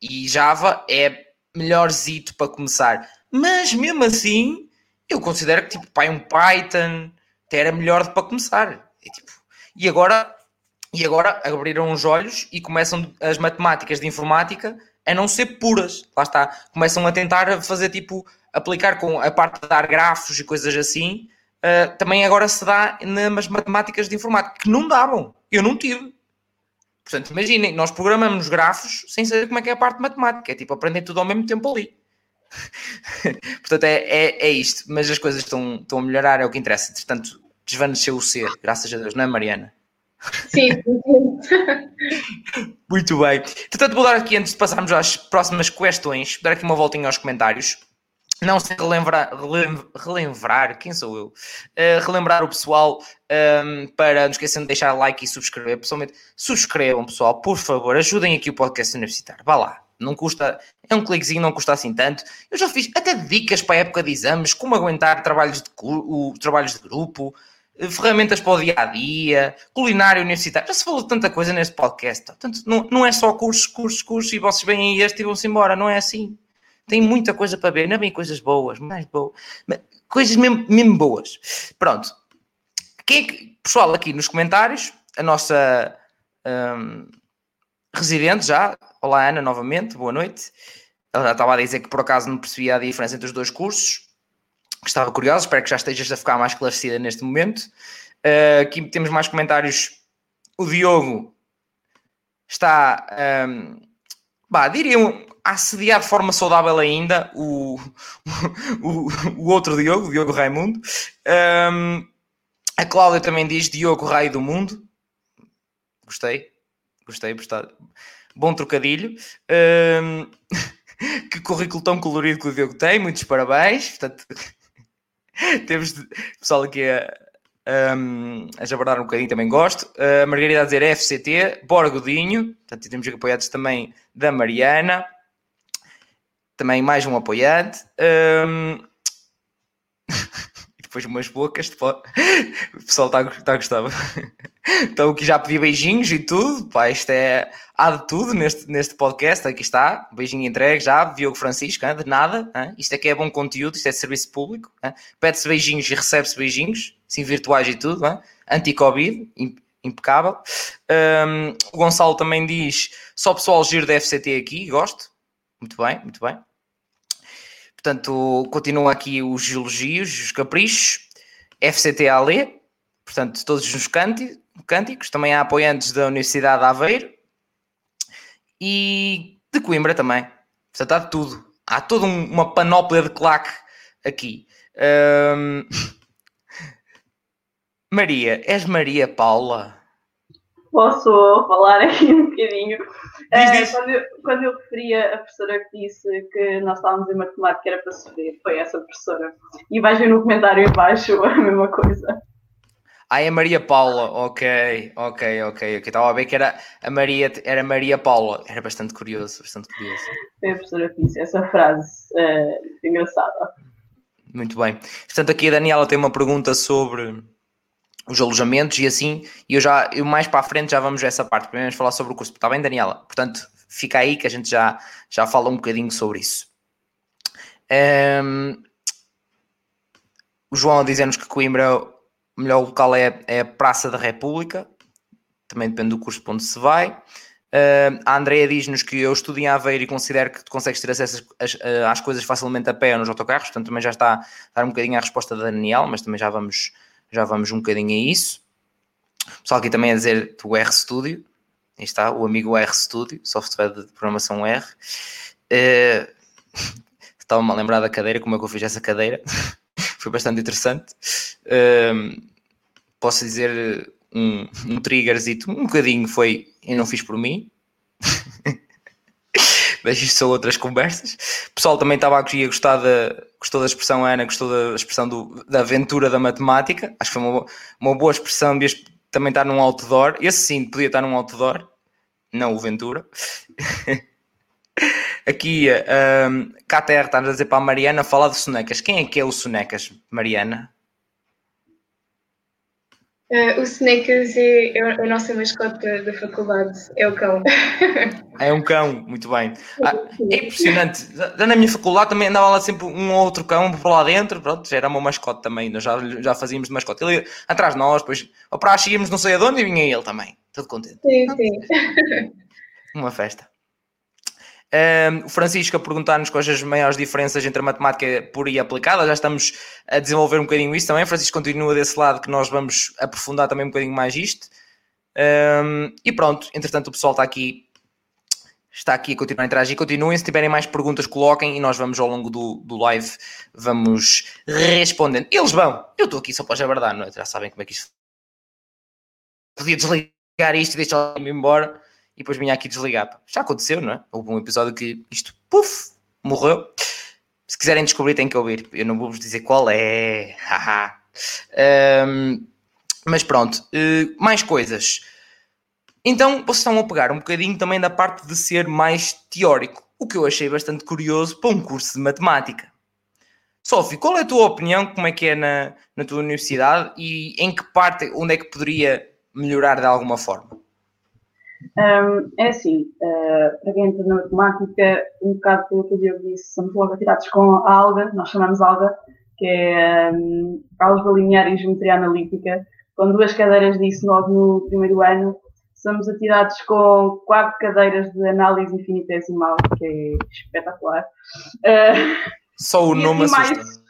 e Java é melhorzito para começar, mas mesmo assim, eu considero que tipo, pai, um Python até era melhor para começar. É, tipo, e agora, e agora abriram os olhos e começam as matemáticas de informática a não ser puras. Lá está, começam a tentar fazer tipo, aplicar com a parte de dar grafos e coisas assim, uh, também agora se dá nas matemáticas de informática, que não davam, eu não tive. Portanto, imaginem, nós programamos grafos sem saber como é que é a parte matemática, é tipo aprender tudo ao mesmo tempo ali. Portanto, é, é, é, isto, mas as coisas estão, estão a melhorar, é o que interessa. Portanto, desvaneceu o ser, graças a Deus, não é, Mariana? Sim. Muito bem. Portanto, vou dar aqui, antes de passarmos às próximas questões, dar aqui uma voltinha aos comentários. Não se relembrar, relembrar, quem sou eu? Uh, relembrar o pessoal um, ehm, para não esqueçam de deixar like e subscrever. Pessoalmente, subscrevam, pessoal, por favor, ajudem aqui o podcast universitário. Vá lá, não custa, é um cliquezinho, não custa assim tanto. Eu já fiz até dicas para a época de exames, como aguentar trabalhos de, o, trabalhos de grupo, ferramentas para o dia a dia, culinária universitária. Já se falou de tanta coisa neste podcast. Portanto, não, não é só cursos, cursos, cursos e vocês vêm aí este e vão-se embora. Não é assim. Tem muita coisa para ver. Não é bem coisas boas, mais boas. Coisas mesmo, mesmo boas. Pronto. Quem é que, pessoal, aqui nos comentários, a nossa hum, residente já. Olá, Ana, novamente. Boa noite. Ela estava a dizer que por acaso não percebia a diferença entre os dois cursos estava curiosa, espero que já estejas a ficar mais esclarecida neste momento. Uh, aqui temos mais comentários. O Diogo está, um, bah, diria, a assediar de forma saudável ainda o, o, o outro Diogo, o Diogo Raimundo. Um, a Cláudia também diz Diogo Raio do Mundo. Gostei, gostei, gostei. Bom trocadilho. Um, que currículo tão colorido que o Diogo tem, muitos parabéns. Portanto, Temos pessoal aqui a, um, a jabardar um bocadinho, também gosto. A Margarida a dizer FCT, Borgodinho, portanto temos apoiados também da Mariana. Também mais um apoiante. Um... depois umas bocas. O pessoal está, está a gostar. Então aqui já pedi beijinhos e tudo. Pá, isto é. Há de tudo neste, neste podcast. Aqui está. Beijinho entregue já. Diogo Francisco, hein? de nada. Hein? Isto aqui é bom conteúdo. Isto é serviço público. Pede-se beijinhos e recebe-se beijinhos. Sim, virtuais e tudo. Anti-Covid. Impecável. Um, o Gonçalo também diz: só pessoal giro da FCT aqui. Gosto. Muito bem, muito bem. Portanto, continua aqui os elogios, os caprichos. FCT a ler. Portanto, todos os Cânticos, também há apoiantes da Universidade de Aveiro e de Coimbra também. Portanto, há de tudo. Há toda um, uma panóplia de claque aqui. Um... Maria, és Maria Paula? Posso falar aqui um bocadinho? Uh, quando, eu, quando eu referia a professora que disse que nós estávamos em matemática era para sofrer, foi essa professora. E vais ver no comentário abaixo a mesma coisa. Ah, é Maria Paula, ok, ok, ok, ok. Estava a ver que era a Maria, era Maria Paula. Era bastante curioso, bastante curioso. Foi a professora que disse essa frase uh, engraçada. Muito bem. Portanto, aqui a Daniela tem uma pergunta sobre os alojamentos e assim, e eu já, eu mais para a frente já vamos a essa parte. Primeiro vamos falar sobre o curso. Está bem, Daniela? Portanto, fica aí que a gente já, já fala um bocadinho sobre isso. Um, o João dizendo-nos que Coimbra o melhor local é, é a Praça da República, também depende do curso para onde se vai. Uh, a Andrea diz-nos que eu estudo em Aveiro e considero que consegues ter acesso às, às, coisas facilmente a pé ou nos autocarros, portanto também já está a dar um bocadinho a resposta da Daniel, mas também já vamos, já vamos um bocadinho a isso. O pessoal aqui também a dizer do R Studio, aí está, o amigo R Studio, software de programação R. Uh, Estava-me a lembrar da cadeira, como é que eu fiz essa cadeira. Foi bastante interessante. Uh, posso dizer um, um triggerzito, um bocadinho foi eu não fiz por mim. Mas isto são outras conversas. O pessoal também estava aqui a gostar da, gostou da expressão Ana, gostou da expressão do, da aventura da matemática. Acho que foi uma, uma boa expressão também estar num outdoor. Esse sim podia estar num outdoor, não o Ventura. Aqui, um, KTR está a dizer para a Mariana falar de sonecas. Quem é que é o sonecas, Mariana? Uh, o Snakers é, é, a nossa mascote da faculdade, é o cão. É um cão, muito bem. Ah, é impressionante. Na minha faculdade também andava lá sempre um ou outro cão por lá dentro, pronto, já era uma mascote também, nós já, já fazíamos de mascote. Ele atrás de nós, depois ao praxe íamos não sei aonde e vinha ele também, todo contente. Sim, sim. Uma festa. Um, o Francisco a perguntar-nos quais as maiores diferenças entre a matemática pura e aplicada. Já estamos a desenvolver um bocadinho isso também. Francisco continua desse lado que nós vamos aprofundar também um bocadinho mais isto. Um, e pronto, entretanto o pessoal está aqui está aqui a continuar a interagir. Continuem, se tiverem mais perguntas, coloquem e nós vamos ao longo do, do live, vamos respondendo. Eles vão, eu estou aqui só para jabardar, não é? Já sabem como é que isto. Podia desligar isto e deixar-me embora e depois vinha aqui desligar. Já aconteceu, não é? Houve um episódio que isto, puf, morreu. Se quiserem descobrir, têm que ouvir. Eu não vou vos dizer qual é. Um, mas pronto, uh, mais coisas. Então, vocês estão a pegar um bocadinho também da parte de ser mais teórico, o que eu achei bastante curioso para um curso de matemática. Sofia, qual é a tua opinião? Como é que é na, na tua universidade e em que parte, onde é que poderia melhorar de alguma forma? Um, é assim, uh, para quem entra na matemática, um bocado pelo que o Diogo disse, somos logo atirados com a ALGA, nós chamamos ALGA, que é um, Álgebra Linear e Geometria Analítica, com duas cadeiras disso logo no primeiro ano, somos atirados com quatro cadeiras de análise infinitesimal, que é espetacular. Uh, Só o nome assim assusta.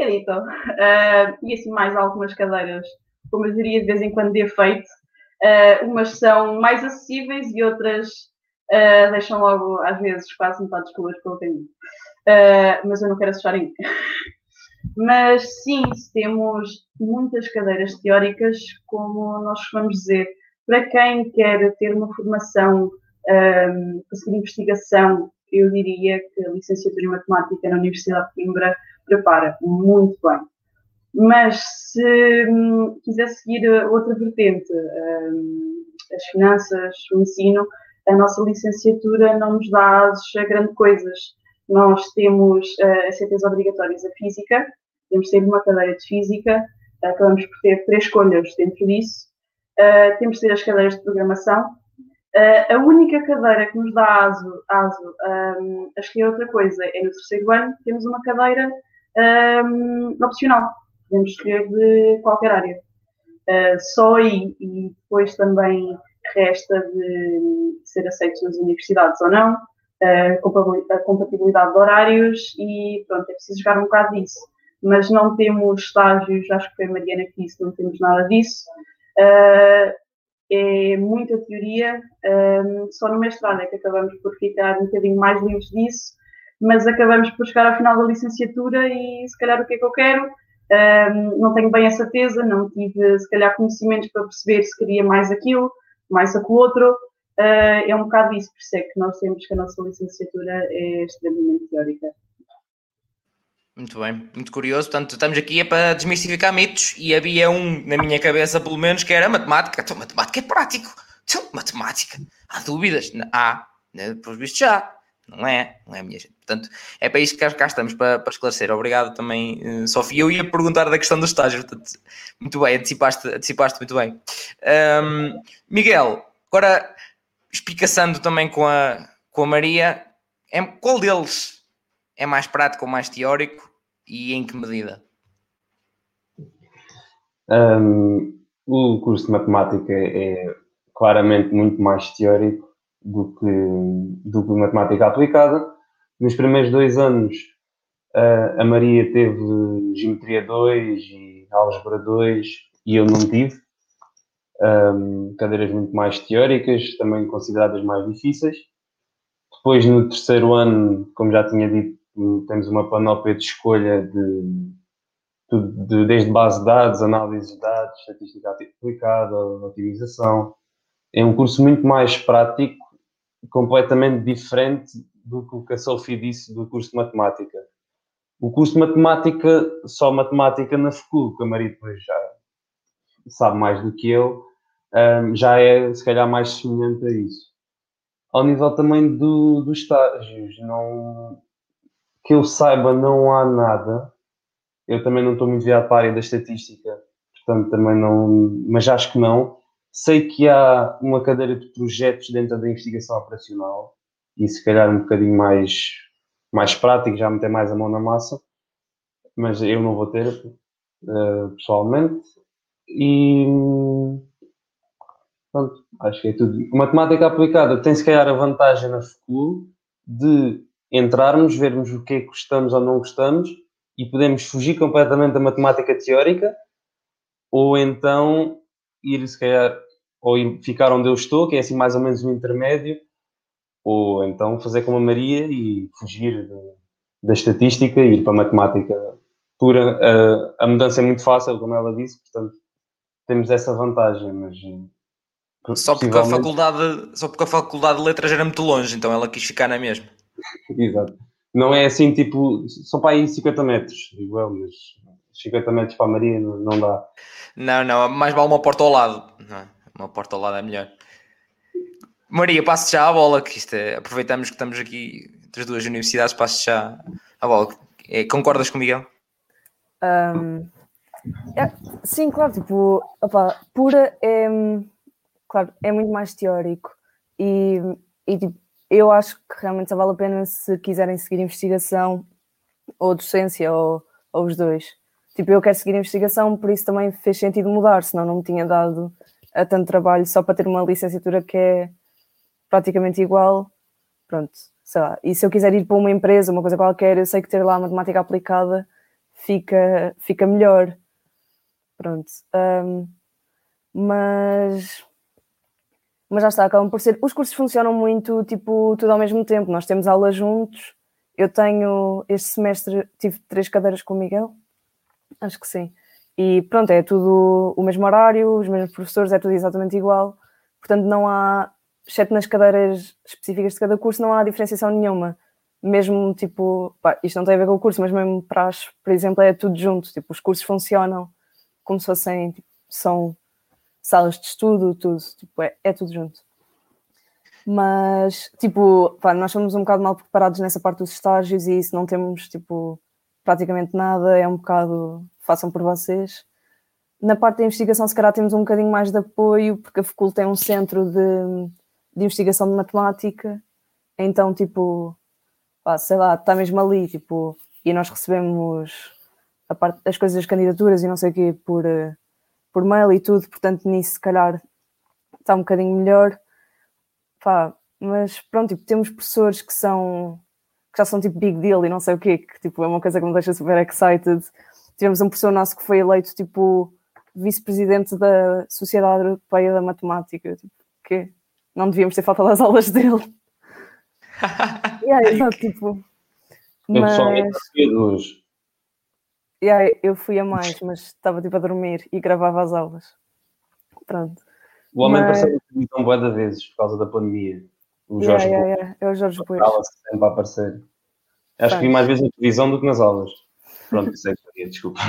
Mais, uh, e assim mais algumas cadeiras, como eu diria de vez em quando de efeito. Uh, umas são mais acessíveis e outras uh, deixam logo, às vezes, quase metade dos colores pelo caminho. mas eu não quero assustar ainda. mas sim, temos muitas cadeiras teóricas, como nós vamos dizer, para quem quer ter uma formação um, para seguir investigação, eu diria que a licenciatura em Matemática na Universidade de Coimbra prepara muito bem. Mas se um, quiser seguir outra vertente, um, as finanças, o ensino, a nossa licenciatura não nos dá asos a grandes coisas. Nós temos uh, as CTs obrigatórias a física, temos sempre uma cadeira de física, acabamos por ter três escolhas dentro disso, uh, temos de ter as cadeiras de programação. Uh, a única cadeira que nos dá aso, aso um, a escolher outra coisa é no terceiro ano, temos uma cadeira um, opcional, podemos escolher de qualquer área. Uh, só aí, e depois também resta de ser aceitos nas universidades ou não, a compatibilidade de horários e pronto, é preciso jogar um bocado disso. Mas não temos estágios, acho que foi a Mariana que disse, não temos nada disso. Uh, é muita teoria, um, só no mestrado é que acabamos por ficar um bocadinho mais livres disso, mas acabamos por chegar ao final da licenciatura e se calhar o que é que eu quero, um, não tenho bem a certeza, não tive se calhar conhecimentos para perceber se queria mais aquilo, mais aquilo outro, uh, é um bocado isso, por isso é que nós temos que a nossa licenciatura é extremamente teórica. Muito bem, muito curioso. Portanto, estamos aqui é para desmistificar mitos e havia um na minha cabeça, pelo menos, que era matemática. Então, matemática é prático. Então, matemática. Há dúvidas? Há. Né? Pelos vistos já. Não é? Não é, minha gente. Portanto, é para isso que cá estamos, para, para esclarecer. Obrigado também, uh, Sofia. Eu ia perguntar da questão do estágio. Portanto, muito bem, antecipaste, antecipaste muito bem. Um, Miguel, agora, explicaçando também com a, com a Maria, é, qual deles é mais prático ou mais teórico? e em que medida? Um, o curso de matemática é claramente muito mais teórico do que, do que matemática aplicada. Nos primeiros dois anos, a Maria teve Geometria 2 e Álgebra 2 e eu não tive. Um, cadeiras muito mais teóricas, também consideradas mais difíceis. Depois, no terceiro ano, como já tinha dito, temos uma panóplia de escolha de, de, de, desde base de dados, análise de dados, estatística aplicada, otimização. É um curso muito mais prático, completamente diferente do que o Sophie disse do curso de matemática. O curso de matemática, só matemática na FCU, que a Maria depois já sabe mais do que eu, um, já é se calhar mais semelhante a isso. Ao nível também do, dos estágios, não, que eu saiba, não há nada. Eu também não estou muito virado para a área da estatística, portanto também não, mas acho que não. Sei que há uma cadeira de projetos dentro da investigação operacional e se calhar um bocadinho mais, mais prático, já meter mais a mão na massa, mas eu não vou ter uh, pessoalmente. E pronto, acho que é tudo. Matemática aplicada tem se calhar a vantagem na FCU, de entrarmos, vermos o que é que gostamos ou não gostamos e podemos fugir completamente da matemática teórica ou então ir, se calhar, ou ir, ficar onde eu estou, que é assim mais ou menos um intermédio, ou então fazer como a Maria e fugir de, da estatística e ir para a matemática pura. A, a mudança é muito fácil, como ela disse, portanto temos essa vantagem, mas só porque, a faculdade, só porque a faculdade de letras era muito longe, então ela quis ficar na mesma. Exato. Não é assim, tipo, só para aí 50 metros, eu, mas 50 metros para a Maria não, não dá. Não, não, mais vale uma porta ao lado. Não, uma porta ao lado é melhor. Maria, passe já a bola, que isto é, aproveitamos que estamos aqui entre as duas universidades, passe já a bola. É, concordas com o Miguel? Um, é, sim, claro, tipo, opa, pura é claro, é muito mais teórico e, e tipo, eu acho que realmente só vale a pena se quiserem seguir investigação ou docência ou, ou os dois. Tipo, eu quero seguir investigação, por isso também fez sentido mudar, senão não me tinha dado a tanto trabalho só para ter uma licenciatura que é praticamente igual. Pronto, sei lá. E se eu quiser ir para uma empresa, uma coisa qualquer, eu sei que ter lá matemática aplicada fica, fica melhor. Pronto. Um, mas mas já está, acabam por ser. Os cursos funcionam muito, tipo, tudo ao mesmo tempo. Nós temos aulas juntos. Eu tenho, este semestre, tive três cadeiras com o Miguel. Acho que sim. E pronto, é tudo o mesmo horário, os mesmos professores, é tudo exatamente igual. Portanto, não há, exceto nas cadeiras específicas de cada curso, não há diferenciação nenhuma. Mesmo tipo, pá, isto não tem a ver com o curso, mas mesmo para as, por exemplo, é tudo junto. Tipo, os cursos funcionam como se fossem, tipo, são salas de estudo, tudo, tipo, é, é tudo junto. Mas, tipo, pá, nós somos um bocado mal preparados nessa parte dos estágios e isso não temos, tipo, praticamente nada, é um bocado, façam por vocês. Na parte da investigação, se calhar temos um bocadinho mais de apoio, porque a Facul tem um centro de, de investigação de matemática, então, tipo, pá, sei lá, está mesmo ali, tipo, e nós recebemos a parte, as coisas das candidaturas e não sei o quê por, eh, por mail e tudo, portanto nisso se calhar está um bocadinho melhor. Pá, mas pronto, tipo, temos professores que são que já são tipo big deal e não sei o quê, que tipo, é uma coisa que me deixa super excited. Tivemos um professor nosso que foi eleito tipo vice-presidente da Sociedade Europeia da Matemática, tipo, que não devíamos ter faltado às aulas dele. yeah, exato, tipo. Mas Yeah, eu fui a mais, mas estava tipo a dormir e gravava as aulas. Pronto. O homem mas... apareceu na televisão boa da vezes por causa da pandemia. O Jorge yeah, yeah, yeah. É o Jorge Bush. Sempre a aparecer. Acho que vi mais vezes na televisão do que nas aulas. Pronto, sei que desculpa.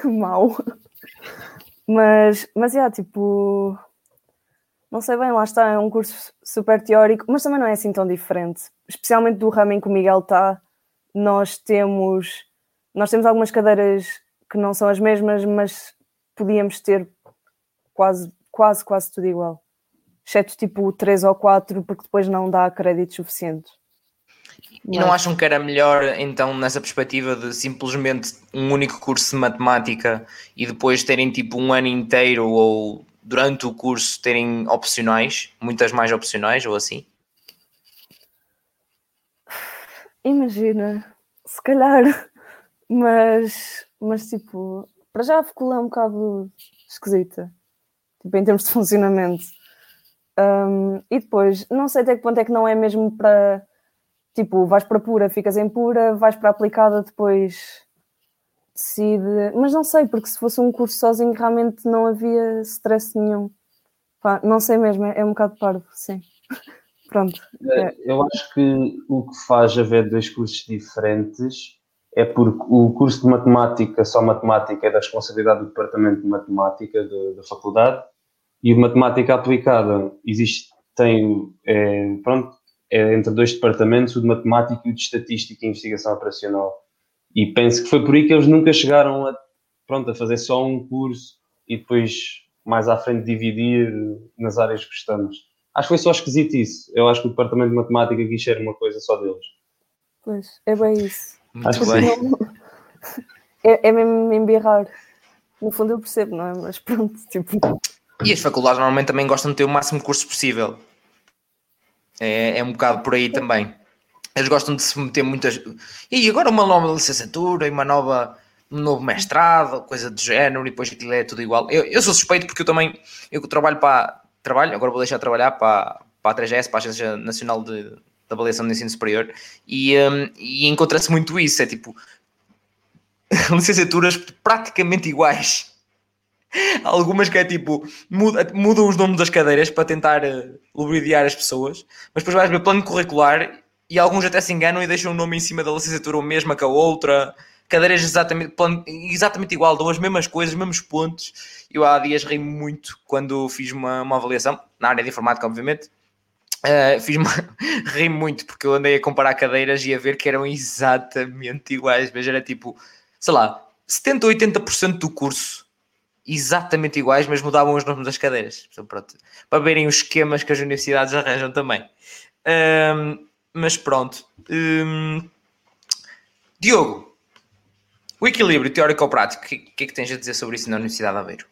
Que mau. Mas, mas, yeah, tipo... Não sei bem, lá está, é um curso super teórico, mas também não é assim tão diferente. Especialmente do ramo em que o Miguel está, nós temos nós temos algumas cadeiras que não são as mesmas, mas podíamos ter quase, quase, quase tudo igual. Exceto tipo 3 ou 4, porque depois não dá créditos suficientes. E não acham que era melhor, então, nessa perspectiva de simplesmente um único curso de matemática e depois terem tipo um ano inteiro ou durante o curso terem opcionais, muitas mais opcionais ou assim? Imagina, se calhar mas, mas tipo, para já a é um bocado esquisita, tipo, em termos de funcionamento. Um, e depois, não sei até que ponto é que não é mesmo para tipo, vais para pura, ficas em pura, vais para aplicada, depois decide. Mas não sei, porque se fosse um curso sozinho realmente não havia stress nenhum. Pá, não sei mesmo, é, é um bocado parvo, sim. Pronto. É. Eu acho que o que faz haver dois cursos diferentes é porque o curso de matemática, só matemática, é da responsabilidade do departamento de matemática da faculdade e o matemática aplicada existe, tem, é, pronto, é entre dois departamentos, o de matemática e o de estatística e investigação operacional. E penso que foi por aí que eles nunca chegaram a, pronto, a fazer só um curso e depois mais à frente dividir nas áreas que estamos. Acho que foi só esquisito isso. Eu acho que o departamento de matemática quis ser uma coisa só deles. Pois, é bem isso. Muito Acho bem. É, é mesmo embirrar. No fundo eu percebo, não é? Mas pronto, tipo. E as faculdades normalmente também gostam de ter o máximo de cursos possível. É, é um bocado por aí também. eles gostam de se meter muitas. E agora uma nova licenciatura e uma nova, um novo mestrado, coisa do género, e depois aquilo é tudo igual. Eu, eu sou suspeito porque eu também eu trabalho para. Trabalho, agora vou deixar de trabalhar para, para a 3GS, para a Agência Nacional de, de Avaliação de Ensino Superior, e, um, e encontra-se muito isso. É tipo licenciaturas praticamente iguais. Algumas que é tipo, muda, mudam os nomes das cadeiras para tentar uh, lubridiar as pessoas, mas depois vais ver plano curricular e alguns até se enganam e deixam o nome em cima da licenciatura o mesmo que a outra. Cadeiras exatamente, plano, exatamente igual, dão as mesmas coisas, os mesmos pontos. Eu há dias ri muito quando fiz uma, uma avaliação, na área de informática, obviamente. Uh, fiz uma... ri muito porque eu andei a comparar cadeiras e a ver que eram exatamente iguais, mas era tipo, sei lá, 70 ou 80% do curso exatamente iguais, mas mudavam os nomes das cadeiras. Então, pronto, para verem os esquemas que as universidades arranjam também. Um, mas pronto. Um, Diogo, o equilíbrio teórico-prático, o que, que, é que tens a dizer sobre isso na Universidade de Aveiro?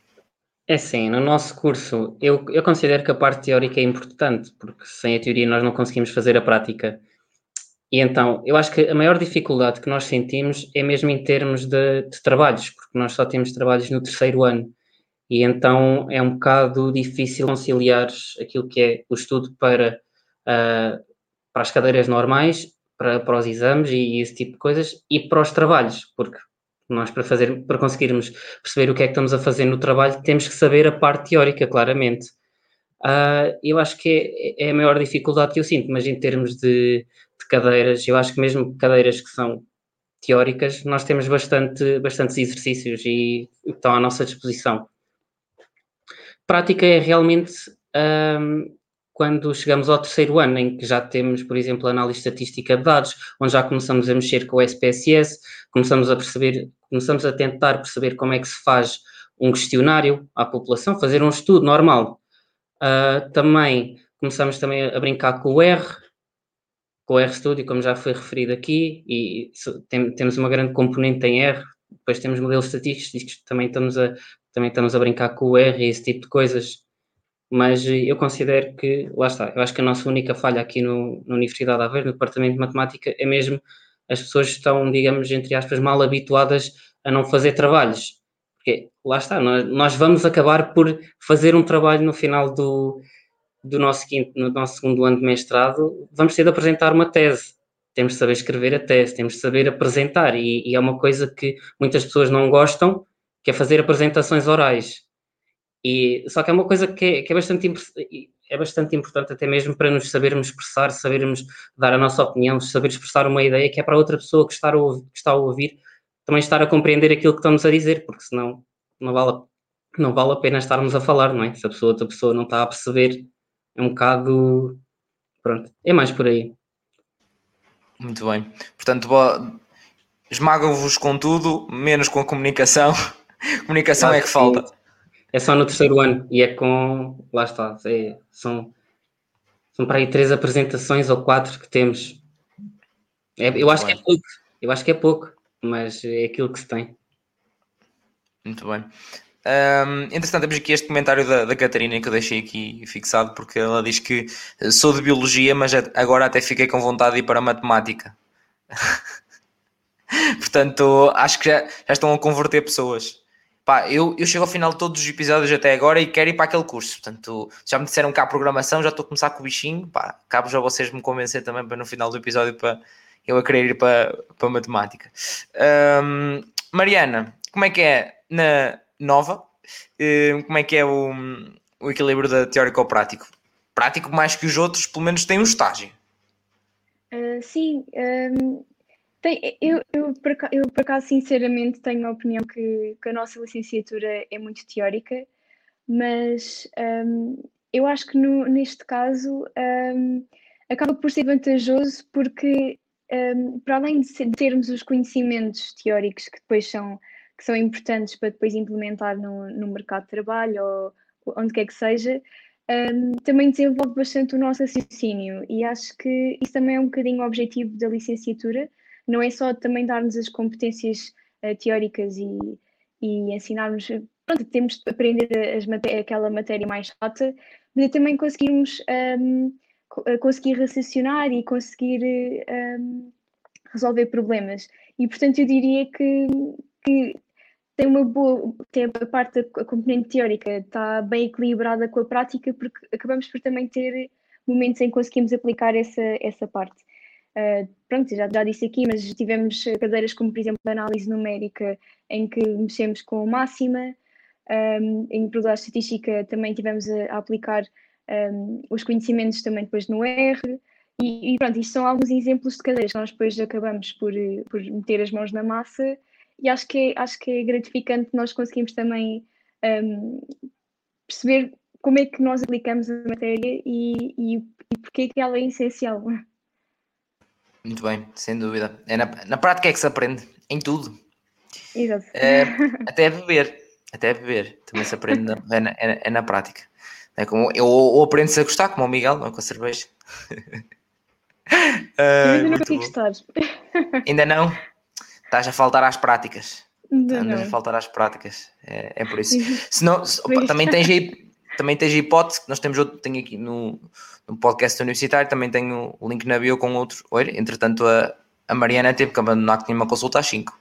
É sim, no nosso curso eu, eu considero que a parte teórica é importante, porque sem a teoria nós não conseguimos fazer a prática. E então, eu acho que a maior dificuldade que nós sentimos é mesmo em termos de, de trabalhos, porque nós só temos trabalhos no terceiro ano. E então é um bocado difícil conciliar aquilo que é o estudo para, uh, para as cadeiras normais, para, para os exames e, e esse tipo de coisas, e para os trabalhos, porque nós para fazer, para conseguirmos perceber o que é que estamos a fazer no trabalho, temos que saber a parte teórica, claramente. Uh, eu acho que é, é, a maior dificuldade que eu sinto, mas em termos de, cadeiras, eu acho que mesmo cadeiras que são teóricas, nós temos bastante, bastantes exercícios e estão à nossa disposição. Prática é realmente um, quando chegamos ao terceiro ano, em que já temos, por exemplo, análise estatística de dados, onde já começamos a mexer com o SPSS, começamos a perceber, começamos a tentar perceber como é que se faz um questionário à população, fazer um estudo normal Uh, também começamos também a brincar com o R, com o RStudio, como já foi referido aqui, e tem, temos uma grande componente em R, depois temos modelos estatísticos, também estamos a, também estamos a brincar com o R e esse tipo de coisas, mas eu considero que, lá está, eu acho que a nossa única falha aqui no, na Universidade de Aveiro, no Departamento de Matemática, é mesmo as pessoas estão, digamos, entre aspas, mal habituadas a não fazer trabalhos. Porque lá está, nós, nós vamos acabar por fazer um trabalho no final do, do nosso, quinto, no nosso segundo ano de mestrado, vamos ter de apresentar uma tese. Temos de saber escrever a tese, temos de saber apresentar, e, e é uma coisa que muitas pessoas não gostam, que é fazer apresentações orais. E, só que é uma coisa que é, que é, bastante, é bastante importante até mesmo para nos sabermos expressar, sabermos dar a nossa opinião, saber expressar uma ideia que é para outra pessoa que está a ouvir, está a ouvir também estar a compreender aquilo que estamos a dizer, porque senão não vale, não vale a pena estarmos a falar, não é? Se a pessoa, outra pessoa não está a perceber, é um bocado. Pronto, é mais por aí. Muito bem. Portanto, esmagam-vos com tudo, menos com a comunicação. comunicação é que falta. É só no terceiro ano e é com. Lá está. É, são, são para aí três apresentações ou quatro que temos. É, eu acho que é pouco. Eu acho que é pouco mas é aquilo que se tem. Muito bem. Um, entretanto, temos aqui este comentário da, da Catarina que eu deixei aqui fixado porque ela diz que sou de biologia, mas agora até fiquei com vontade de ir para a matemática. Portanto, acho que já, já, estão a converter pessoas. Pá, eu, eu chego ao final de todos os episódios até agora e quero ir para aquele curso. Portanto, já me disseram cá a programação, já estou a começar com o bichinho. Pá, cabe já vocês me convencer também para no final do episódio para eu a querer ir para, para matemática. Um, Mariana, como é que é na nova? Um, como é que é o, o equilíbrio da teórico ao prático? Prático mais que os outros, pelo menos tem um estágio. Uh, sim, um, tem, eu, eu, por eu, por acaso, sinceramente, tenho a opinião que, que a nossa licenciatura é muito teórica, mas um, eu acho que no, neste caso um, acaba por ser vantajoso porque para além de, termos os conhecimentos teóricos que depois são, que são importantes para depois implementar no, no mercado de trabalho ou, onde quer que seja, um, também desenvolve bastante o nosso raciocínio e acho que isso também é um bocadinho o objetivo da licenciatura, não é só também darmos as competências uh, teóricas e, e ensinarmos, pronto, temos de aprender maté aquela matéria mais chata, mas também conseguirmos um, conseguir raciocinar e conseguir um, resolver problemas. E portanto eu diria que, que tem uma boa, tem a parte da componente teórica, está bem equilibrada com a prática, porque acabamos por também ter momentos em que conseguimos aplicar essa, essa parte. Uh, pronto, já, já disse aqui, mas tivemos cadeiras como, por exemplo, análise numérica, em que mexemos com máxima, um, em probabilidade estatística também tivemos a, a aplicar um, os conhecimentos também depois no R, e, e, pronto, isto são alguns exemplos de cadeiras que nós depois acabamos por, por meter as mãos na massa, e acho que é, acho que é gratificante nós conseguimos também um, perceber como é que nós aplicamos a matéria e, e, e porque é que ela é essencial. Muito bem, sem dúvida. É na, na prática é que se aprende, em tudo. Exato. É, até beber, até beber, também se aprende na, é, na, é, é na prática. É como, eu, ou aprende-se a gostar, como o Miguel, não é com a cerveja. uh, ainda não consegui gostar. Ainda não? Estás a faltar às práticas. Não. a faltar às práticas. É, é por isso. Senão, se- opa, também tens aí, também tens a hipótese que nós temos outro, tenho aqui no, no podcast universitário, também tenho o link na bio com outro. Olha, entretanto, a, a Mariana teve que abandonar que tinha uma consulta às 5.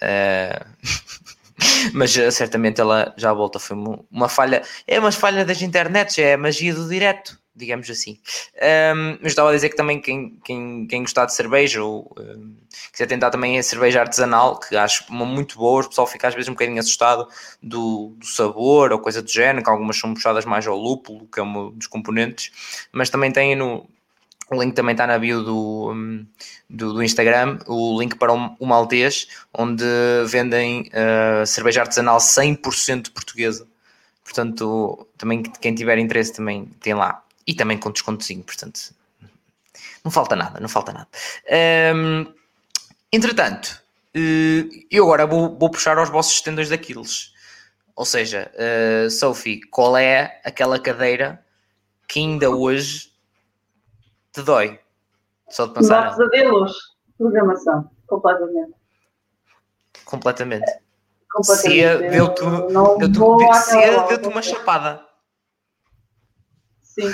mas eh, certamente ela já volta. Foi uma, falha, é uma falha das internets, é a magia do direto, digamos assim. Um, mas estava a dizer que também quem, quem, quem gostar de cerveja ou um, quiser tentar também a cerveja artesanal, que acho uma muito boa, o pessoal fica às vezes um bocadinho assustado do, do sabor ou coisa do género, que algumas são puxadas mais ao lúpulo, que é um dos componentes, mas também tem no. O link também está na bio do, hum, do, do Instagram, o link para o, Maltês, onde vendem uh, cerveja artesanal 100% portuguesa. Portanto, também quem tiver interesse também tem lá. E também com descontozinho, portanto, não falta nada, não falta nada. Um, entretanto, uh, eu agora vou, vou, puxar aos vossos tendões daqueles. Ou seja, uh, Sophie, qual é aquela cadeira que ainda hoje te dói? Só de pensar. Dá pesadelos. Programação. Completamente. Completamente. Completamente. Cia deu-te deu deu deu uma chapada. Sim.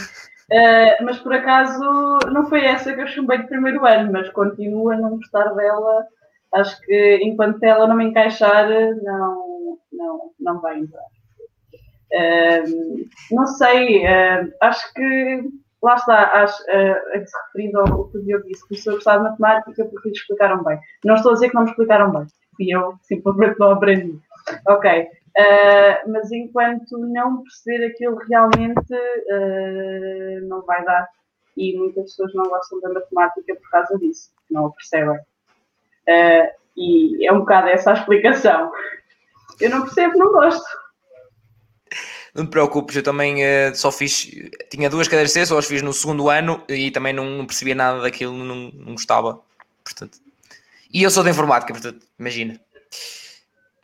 Eh, mas por acaso não foi essa que eu chumbei de primeiro ano, mas continuo a não gostar dela. Acho que enquanto ela não me encaixar, não, não, não vai entrar. Eh, não sei, eh, acho que lá está, acho, uh, a que se referindo ao que o Diogo disse, começou a gostar de matemática porque lhe explicaram bem. Não estou a dizer que não me explicaram bem, fui eu simplesmente não aprendi. Ok, uh, mas enquanto não perceber aquilo realmente, uh, não vai dar. E muitas pessoas não gostam da matemática por causa disso, não a percebem. Uh, e é um bocado essa a explicação. Eu não percebo, não gosto. Não te preocupes, eu também uh, só fiz. Tinha duas cadeiras C, só as fiz no segundo ano e também não, não percebia nada daquilo, não, não gostava. Portanto. E eu sou de informática, portanto, imagina.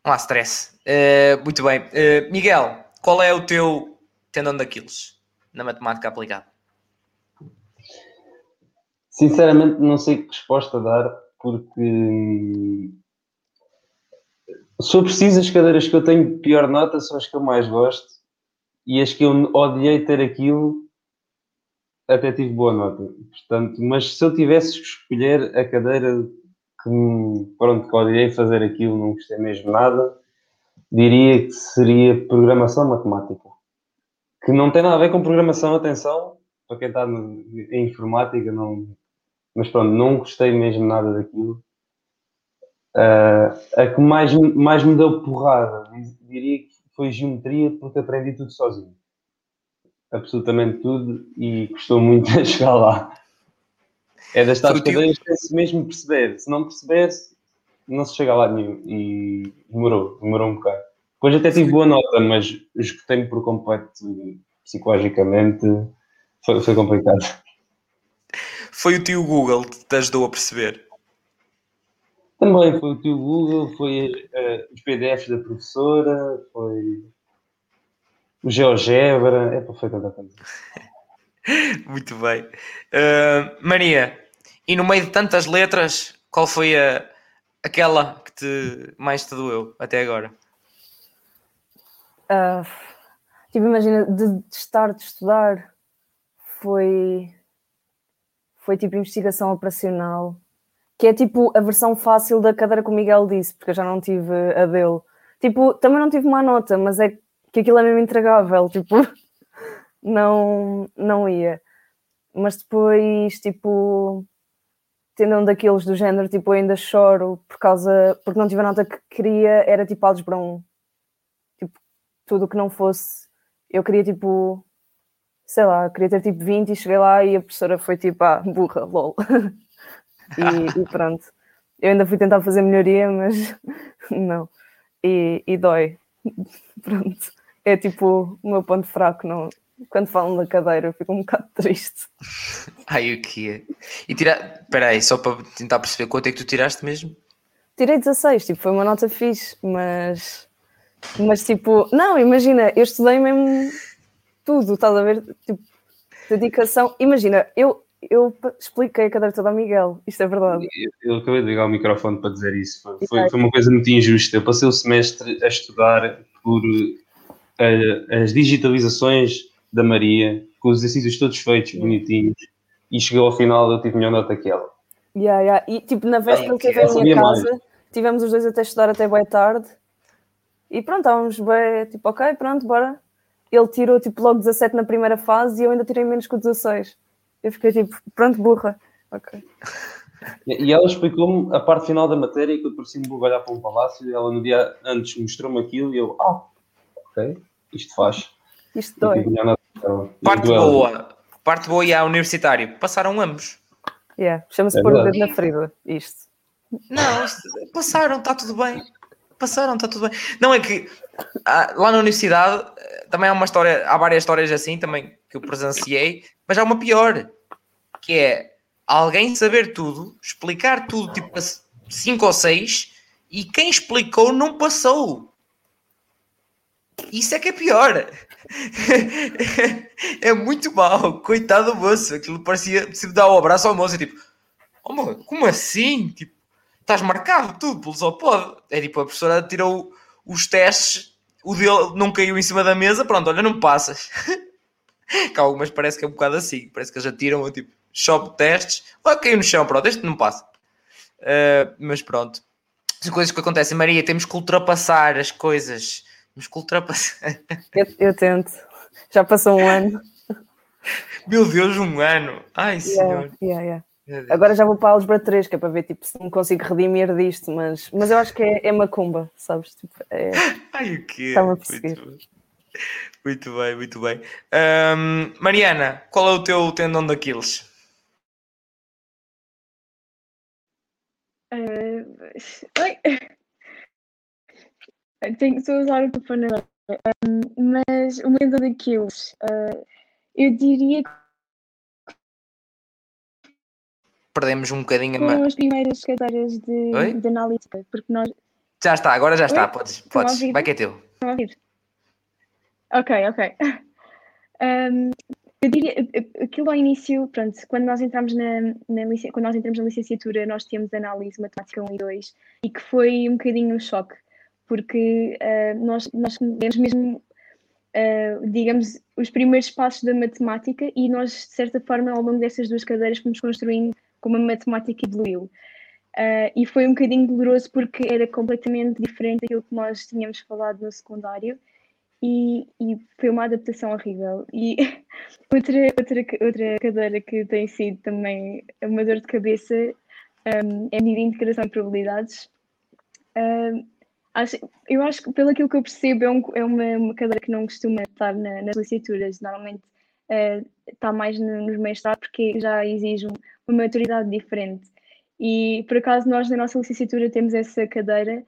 Não há stress. Uh, muito bem. Uh, Miguel, qual é o teu tendão daqueles na matemática aplicada? Sinceramente, não sei que resposta dar, porque se eu preciso, as cadeiras que eu tenho pior nota são as que eu mais gosto e as que eu odiei ter aquilo até tive boa nota. Portanto, mas se eu tivesse que escolher a cadeira que, pronto, que odiei fazer aquilo, não gostei mesmo nada, diria que seria programação matemática. Que não tem nada a ver com programação, atenção, para quem está no, em informática, não, mas pronto, não gostei mesmo nada daquilo. Uh, a que mais, mais me deu porrada, diria que foi geometria, porque aprendi tudo sozinho. Absolutamente tudo e custou muito a chegar lá. É das tais cadeiras que tem-se mesmo perceber. Se não percebesse, não se chega lá nenhum. E demorou, demorou um bocado. Depois até tive boa nota, mas escutei-me por completo psicologicamente. Foi, foi complicado. Foi o tio Google que te ajudou a perceber? Também foi o tio Google, foi uh, os PDFs da professora, foi o GeoGebra, é foi tanta coisa. Muito bem. Uh, Maria, e no meio de tantas letras, qual foi a, aquela que te, mais te doeu até agora? Uh, tipo, imagina, de, de estar, de estudar, foi foi tipo investigação operacional, que é tipo a versão fácil da cadeira que o Miguel disse, porque eu já não tive a dele. Tipo, também não tive má nota, mas é que aquilo é mesmo intragável, tipo, não, não ia. Mas depois, tipo, tendo um daqueles do género, tipo, eu ainda choro por causa, porque não tive a nota que queria, era tipo álgebra 1. Tipo, tudo que não fosse, eu queria tipo, sei lá, queria ter tipo 20 e cheguei lá e a professora foi tipo, ah, burra, lol. e, e pronto. Eu ainda fui tentar fazer melhoria, mas não. E, e dói. Pronto. É tipo o meu ponto fraco. Não, quando falam da cadeira, eu fico um bocado triste. Ai, o que é? E tirar. Espera aí, só para tentar perceber quanto é que tu tiraste mesmo? Tirei 16, tipo, foi uma nota fixe, mas. Mas tipo, não, imagina, eu estudei mesmo tudo, estás a ver? Tipo, dedicação. Imagina, eu, eu expliquei a cadeira toda ao Miguel, isto é verdade. Eu, eu acabei de ligar o microfone para dizer isso. Foi, foi, foi uma coisa muito injusta. Eu passei o semestre a estudar por uh, as digitalizações da Maria, com os exercícios todos feitos, bonitinhos, e chegou ao final eu tive melhor nota que ela. Yeah, yeah. E tipo, na véspera Ai, que eu veio à minha casa, tivemos os dois até estudar até bem tarde. E pronto, estávamos bem, tipo, ok, pronto, bora. Ele tirou tipo logo 17 na primeira fase e eu ainda tirei menos que o 16. Eu fiquei tipo, pronto, burra. Ok. E ela explicou-me a parte final da matéria que eu parecia-me vou olhar para um palácio e ela no dia antes mostrou-me aquilo e eu, ah, ok, isto faz. Isto dói. ela. Parte boa. Parte boa e a universitário. Passaram ambos. Yeah. Chama-se É pôr o dedo na ferida. Isto. Não, isto- passaram, está tudo bem. Passaram, está tudo bem. Não é que ah, lá na universidade eh, também há uma história, há várias histórias assim também que eu presenciei, mas há uma pior, que é alguém saber tudo, explicar tudo tipo a 5 ou 6 e quem explicou não passou. Isso é que é pior. é muito mau. Coitado do moço. Aquilo parecia se dar o abraço ao moço. Tipo, oh, como assim? Tipo, estás marcado tudo pelo só pode. É tipo, a professora tirou os testes, o dele não caiu em cima da mesa, pronto, olha, não passas. que algumas parece que é um bocado assim, parece que eles já tiram, tipo, shop testes, olha, caiu no chão, pronto, este não passa. Uh, mas pronto, são coisas que acontecem, Maria, temos que ultrapassar as coisas, temos que ultrapassar. Eu, eu tento. Já passou um ano. Meu Deus, um ano, ai senhor. Yeah, yeah, yeah. Deus. Agora já vou para a Álgebra 3, que é para ver tipo, se me consigo redimir disto, mas, mas eu acho que é, é macumba, sabes? Tipo, é, Ai, o quê? Estava a Muito perseguir. bem. Muito bem, muito bem. Ahm, Mariana, qual é o teu tendão daqueles? Oi. Tenho, estou a usar o telefone agora. Um, mas o medo daqueles, eh, eu diria que Perdemos um bocadinho a foram ma... as primeiras cadeiras de, Oi? de analítica, porque nós. Já está, agora já está, Oi? podes, podes. Vai que é teu. Ok, ok. Um, eu diria, aquilo ao início, pronto, quando nós entramos na, na, quando nós entramos na licenciatura, nós temos análise matemática 1 e 2 e que foi um bocadinho um choque, porque ah, nós, nós mesmo, ah, digamos, os primeiros passos da matemática e nós, de certa forma, ao longo dessas duas cadeiras, fomos construindo como a matemática evoluiu. Ah, e foi um bocadinho doloroso porque era completamente diferente daquilo que nós tínhamos falado no secundário e, e foi uma adaptação horrível. E outra, outra, outra cadeira que tem sido também uma dor de cabeça um, é a medida de integração e probabilidades. Um, acho, eu acho que, pelo aquilo que eu percebo, é, um- é uma, uma cadeira que não costuma estar na- nas licenciaturas. Normalmente eh, está mais no- nos mestrados porque já exige um- uma maturidade diferente. E por acaso nós na nossa licenciatura temos essa cadeira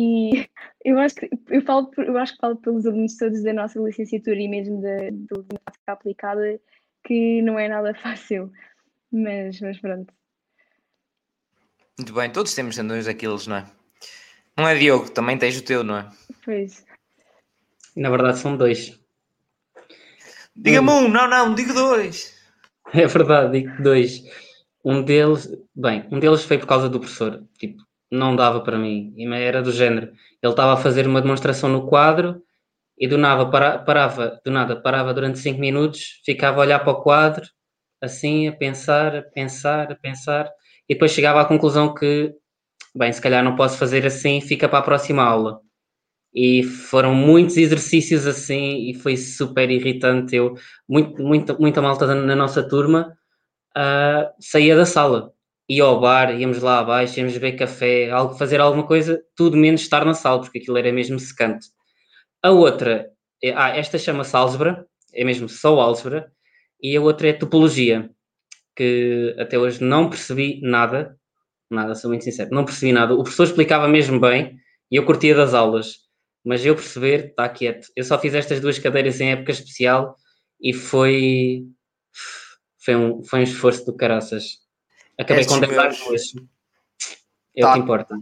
e eu acho que eu falo por- eu acho que falo pelos alunos todos da nossa licenciatura e mesmo da do matemática aplicada que não é nada fácil. Mas, mas pronto. Muito bem, todos temos tendões daqueles, não é? Não é Diogo, também tens o teu, não é? Pois. Na verdade, são dois. Diga-me um, não, não, digo dois. É verdade, digo dois. Um deles, bem, um deles foi por causa do professor. Tipo, não dava para mim. Era do género. Ele estava a fazer uma demonstração no quadro e do nada para- parava, do nada parava durante cinco minutos, ficava a olhar para o quadro assim, a pensar, a pensar, a pensar, e depois chegava à conclusão que, bem, se calhar não posso fazer assim, fica para a próxima aula. E foram muitos exercícios assim, e foi super irritante. Eu, muito, muita, muita malta na nossa turma uh, saía da sala, ia ao bar, íamos lá abaixo, íamos beber café, algo, fazer alguma coisa, tudo menos estar na sala, porque aquilo era mesmo secante. A outra, é, ah, esta chama-se álgebra, é mesmo só álgebra, e a outra é topologia, que até hoje não percebi nada, nada, sou muito sincero, não percebi nada. O professor explicava mesmo bem e eu curtia das aulas, mas eu perceber, está quieto. Eu só fiz estas duas cadeiras em época especial e foi. Foi um, foi um esforço do caraças. Acabei Estes com 10 meus... duas. É tá. o que importa.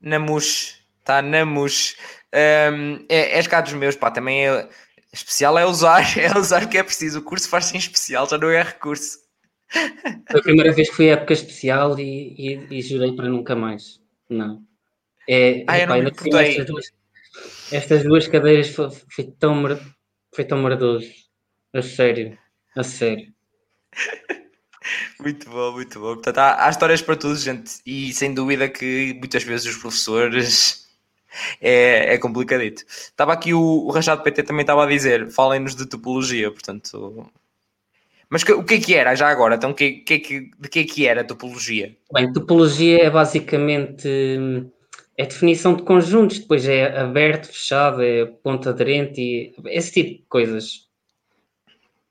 Na mus, está na mus. Um, é, és cá dos meus, pá, também é Especial é usar, é usar o que é preciso. O curso faz sem especial, já não é recurso. Foi a primeira vez que fui à época especial e, e, e jurei para nunca mais. Não. É, ah, eu não estas, duas, estas duas cadeiras foi, foi, tão, foi tão maravilhoso. A sério. A sério. Muito bom, muito bom. Portanto, há, há histórias para todos, gente. E sem dúvida que muitas vezes os professores é, é complicadito. Estava aqui o, o Rachado PT também estava a dizer, falem-nos de topologia, portanto. Mas que, o que é que era já agora? Então, que, que, que, de que é que era a topologia? Bem, topologia é basicamente é definição de conjuntos, depois é aberto, fechado, é ponto aderente e esse tipo de coisas.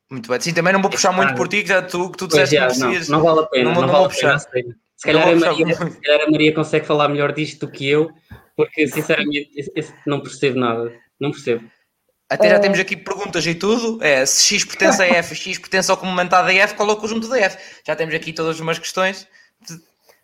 Muito bem. Sim, também não vou puxar muito por ti, que já tu, que tu disseste já, que não, não, vale a pena. Não, não, não vale a pena. Se calhar, a Maria, se calhar a Maria consegue falar melhor disto do que eu, porque sinceramente não percebo nada. Não percebo. Até já uh... temos aqui perguntas e tudo. É, se X pertence a F, X pertence ao complementar da F, qual é o conjunto da F? Já temos aqui todas umas questões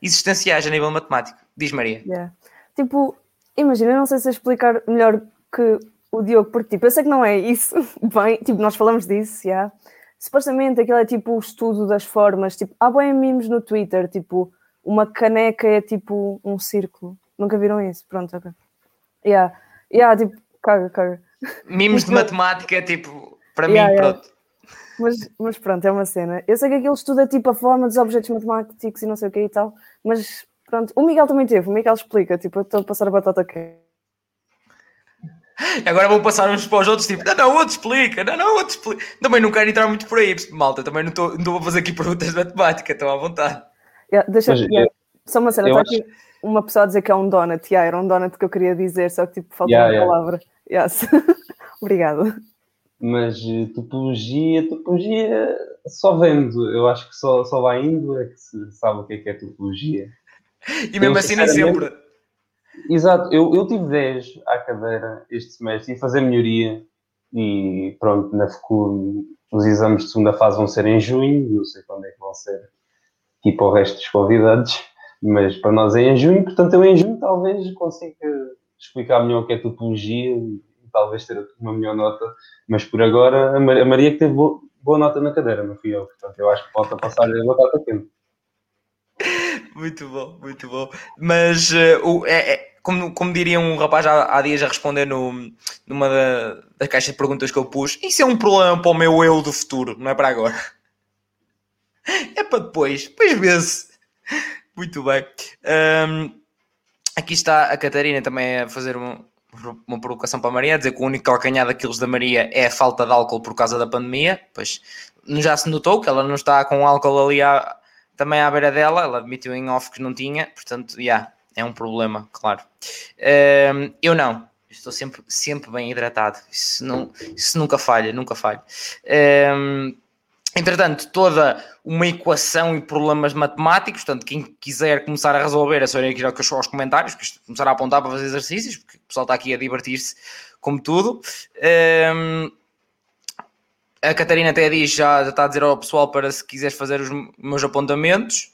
existenciais a nível matemático. Diz Maria. Yeah. Tipo, imagina, eu não sei se explicar melhor que o Diogo, porque tipo, eu sei que não é isso, bem, tipo, nós falamos disso, já. Yeah. Supostamente aquilo é tipo o estudo das formas, tipo, há bem mimos no Twitter, tipo, uma caneca é tipo um círculo. Nunca viram isso? Pronto, ok. Yeah, yeah tipo, caga, caga. Mimos de matemática, tipo, para yeah, mim, yeah. pronto. Mas, mas pronto, é uma cena. Eu sei que aquilo estuda tipo a forma dos objetos matemáticos e não sei o que e tal, mas pronto, o Miguel também teve, o Miguel explica, tipo, eu estou a passar a batata aqui. Agora vou passar uns para os outros, tipo, não, não, outro explica, não, não, outro explica. Também não quero entrar muito por aí, malta, também não estou a fazer aqui perguntas de matemática, estou à vontade. Yeah, deixa, mas, yeah. Só uma cena, está acho... aqui uma pessoa a dizer que é um donut, yeah, era um donut que eu queria dizer, só que tipo, faltou yeah, uma yeah. palavra. Yes. Obrigado. Mas eh, topologia, topologia só vendo, eu acho que só, só vai indo é que se sabe o que é que é topologia. E mesmo eu, assim nem sempre. Exato, eu, eu tive 10 à cadeira este semestre e fazer melhoria e pronto, na FECU os exames de segunda fase vão ser em junho, não sei quando é que vão ser, tipo o resto dos convidados mas para nós é em junho, portanto eu em junho talvez consiga explicar melhor o que é topologia e, talvez ter uma melhor nota, mas por agora a Maria que teve boa, boa nota na cadeira, não fui eu, portanto eu acho que falta passar-lhe a batata quente. Muito bom, muito bom. Mas uh, o, é, é, como, como diria um rapaz há, há dias a responder no, numa da, das caixas de perguntas que eu pus, isso é um problema para o meu eu do futuro, não é para agora. É para depois, depois vê-se. Muito bem. Um, aqui está a Catarina também a fazer uma, uma provocação para a Maria, a dizer que o único calcanhar daqueles da Maria é a falta de álcool por causa da pandemia. Pois já se notou que ela não está com álcool ali à, também à beira dela, ela admitiu em off que não tinha, portanto, já, yeah, é um problema, claro. Um, eu não, estou sempre, sempre bem hidratado, isso, não, isso nunca falha, nunca falha. Um, Entretanto, toda uma equação e problemas matemáticos, portanto, quem quiser começar a resolver é só ir aqui aos comentários, começar a apontar para fazer exercícios, porque o pessoal está aqui a divertir-se como tudo. Um, a Catarina até diz, já, já, está a dizer ao pessoal para se quiseres fazer os meus apontamentos.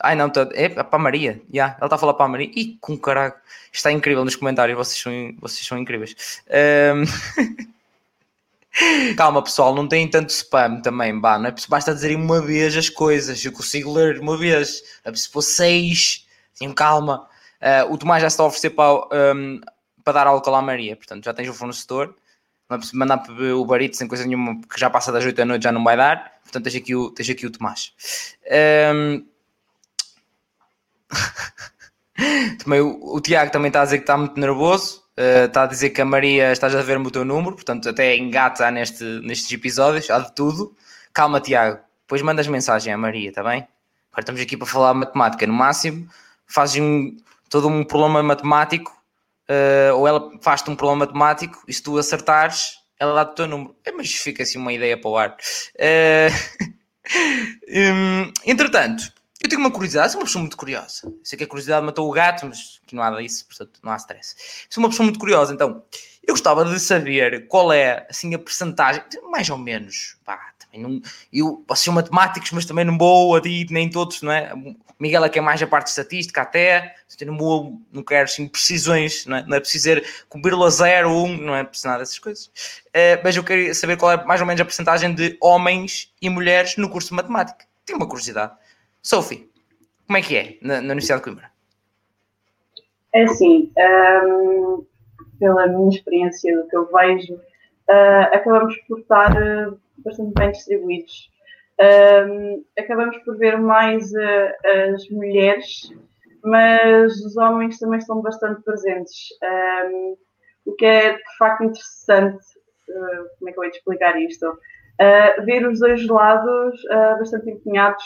Ai não, tá, é, é para a Maria, yeah, ela está a falar para a Maria. E com caralho, está incrível nos comentários, vocês são, vocês são incríveis. Um... Calma, pessoal, não tem tanto spam também, bah, não é basta dizerem uma vez as coisas, eu consigo ler uma vez, é se for seis, tenham calma. Uh, o Tomás já está a oferecer para, um, para dar álcool à Maria, portanto já tens o fornecedor, Não preciso mandar para o barito sem coisa nenhuma, porque já passa das 8 da noite, já não vai dar. Portanto, tens aqui o, tens aqui o Tomás. Um... também, o, o, Tiago também está a dizer que está muito nervoso. Uh, está a dizer que a Maria estás a ver-me o teu número, portanto, até engata neste, nestes episódios, há de tudo. Calma, Tiago. Depois mandas mensagem à Maria, está bem? Agora estamos aqui para falar matemática. No máximo, fazes um, todo um problema matemático, uh, ou ela faz-te um problema matemático, e se tu acertares, ela dá-te o teu número. É, mas fica assim uma ideia para o ar. Uh, um, entretanto, eu tenho uma curiosidade, sou uma pessoa muito curiosa. Sei que a curiosidade matou o gato, mas aqui não há disso, portanto não há stress. Sou uma pessoa muito curiosa, então eu gostava de saber qual é assim a percentagem, mais ou menos, pá, também não, eu posso ser matemáticos, mas também não vou a nem todos, não é? Miguel é que é mais a parte estatística até, não, não quero assim, precisões, não é, não é preciso ser com 0,01, não é preciso nada dessas coisas. Uh, mas eu queria saber qual é mais ou menos a percentagem de homens e mulheres no curso de matemática. Tenho uma curiosidade. Sophie, como é que é na, na Universidade de Coimbra? É assim, um, pela minha experiência, do que eu vejo, uh, acabamos por estar uh, bastante bem distribuídos. Um, acabamos por ver mais uh, as mulheres, mas os homens também estão bastante presentes. Um, o que é de facto interessante, como é que eu te explicar isto? ver os dois lados bastante empenhados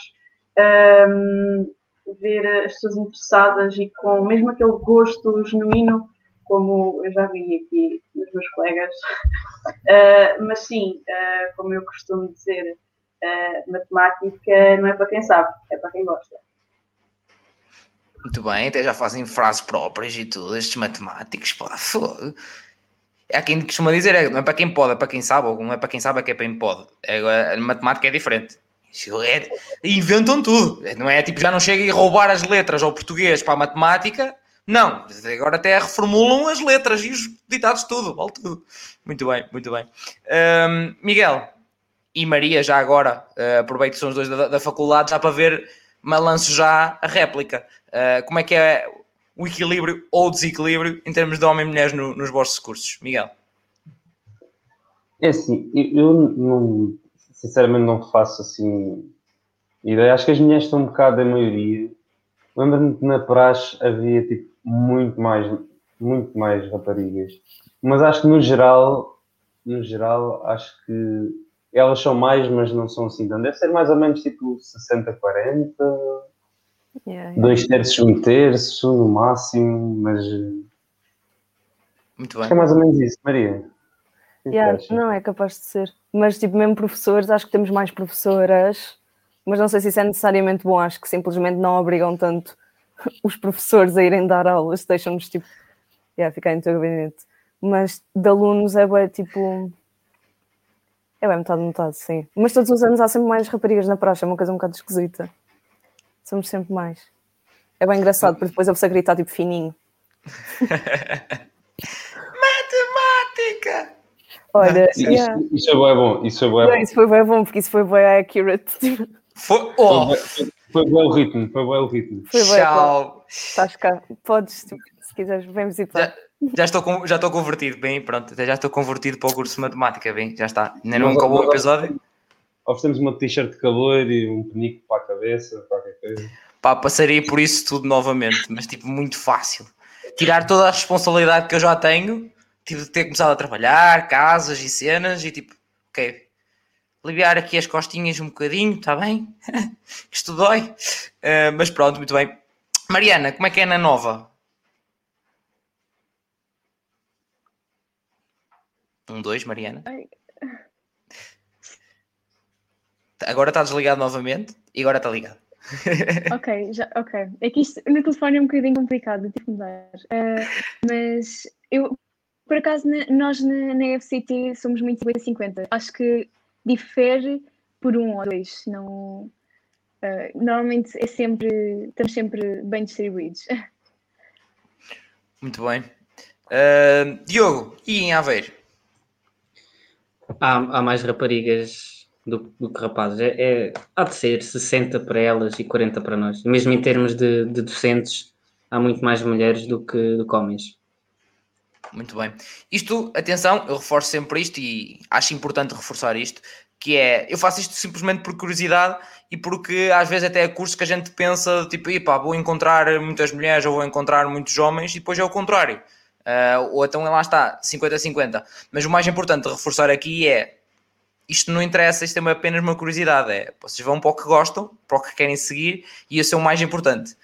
um, ver as pessoas interessadas e com mesmo aquele gosto genuíno, como eu já vi aqui nos meus colegas. Uh, mas sim, uh, como eu costumo dizer, uh, matemática não é para quem sabe, é para quem gosta. Muito bem, até já fazem frases próprias e tudo, estes matemáticos, pô, fogo. Há quem costuma dizer, é, não é para quem pode, é para quem sabe, ou não é para quem sabe, é que é para quem pode. É, a matemática é diferente. É, inventam tudo. Não é tipo, já não chega a roubar as letras ao português para a matemática. Não, agora até reformulam as letras e os ditados tudo, vale tudo. Muito bem, muito bem. Um, Miguel e Maria, já agora, uh, aproveito que são os dois da, da, faculdade, já para ver, mas lanço já a réplica. Uh, como é que é o equilíbrio ou desequilíbrio em termos de homem e mulheres no, nos vossos cursos? Miguel? É assim, eu não, sinceramente não faço assim ideia. Acho que as mulheres estão um bocado da maioria. Lembro-me que na praxe havia tipo, muito mais, muito mais raparigas. Mas acho que no geral, no geral, acho que elas são mais, mas não são assim tanto. Deve ser mais ou menos tipo 60-40, yeah, yeah. dois terços, um terço no máximo, mas. Muito bem. Acho que é mais ou menos isso, Maria. Yeah, não, é capaz de ser. Mas, tipo, mesmo professores, acho que temos mais professoras, mas não sei se isso é necessariamente bom. Acho que simplesmente não obrigam tanto os professores a irem dar aulas, deixam-nos, tipo, yeah, ficar em teu gabinete. Mas de alunos é bem, tipo. É bem metade, metade, sim. Mas todos os anos há sempre mais raparigas na praça, é uma coisa um bocado esquisita. Somos sempre mais. É bem engraçado, porque depois a pessoa gritar, tipo, fininho. Matemática! Olha, isso, yeah. isso, é bem bom, isso é bem bom. Isso foi bem bom, porque isso foi bem accurate. Foi, oh. foi, foi bem o ritmo, foi bem o ritmo. Foi bem, Tchau. Estás cá, podes, se quiseres, vem visitar. Já, já, estou, com, já estou convertido, bem, pronto, já estou convertido para o curso de matemática, bem, já está. Ainda não acabou o episódio. Oferecemos uma t-shirt de calor e um penico para a cabeça, qualquer coisa. Pá, passaria por isso tudo novamente, mas tipo, muito fácil. Tirar toda a responsabilidade que eu já tenho tive de ter começado a trabalhar, casas e cenas, e tipo, ok, aliviar aqui as costinhas um bocadinho, está bem? Isto dói. Uh, mas pronto, muito bem. Mariana, como é que é na nova? Um, dois, Mariana. Agora está desligado novamente e agora está ligado. ok, já, ok. É que isto no telefone é um bocadinho complicado, tive que mudar. Uh, mas eu por acaso, nós na, na FCT somos muito 50-50. Acho que difere por um ou dois. Não, uh, normalmente é sempre, estamos sempre bem distribuídos. Muito bem. Uh, Diogo, e em Aveiro? Há, há mais raparigas do, do que rapazes. É, é, há de ser 60 para elas e 40 para nós. Mesmo em termos de, de docentes, há muito mais mulheres do que, do que homens. muito bem. Isto, atenção, eu reforço sempre isto e acho importante reforçar isto, que é, eu faço isto simplesmente por curiosidade e porque às vezes até é curso que a gente pensa, tipo, pá, vou encontrar muitas mulheres ou vou encontrar muitos homens e depois é o contrário. Uh, ou então lá está, 50-50. Mas o mais importante de reforçar aqui é, isto não interessa, isto é apenas uma curiosidade, é, vocês vão para o que gostam, para o que querem seguir e esse é o mais importante.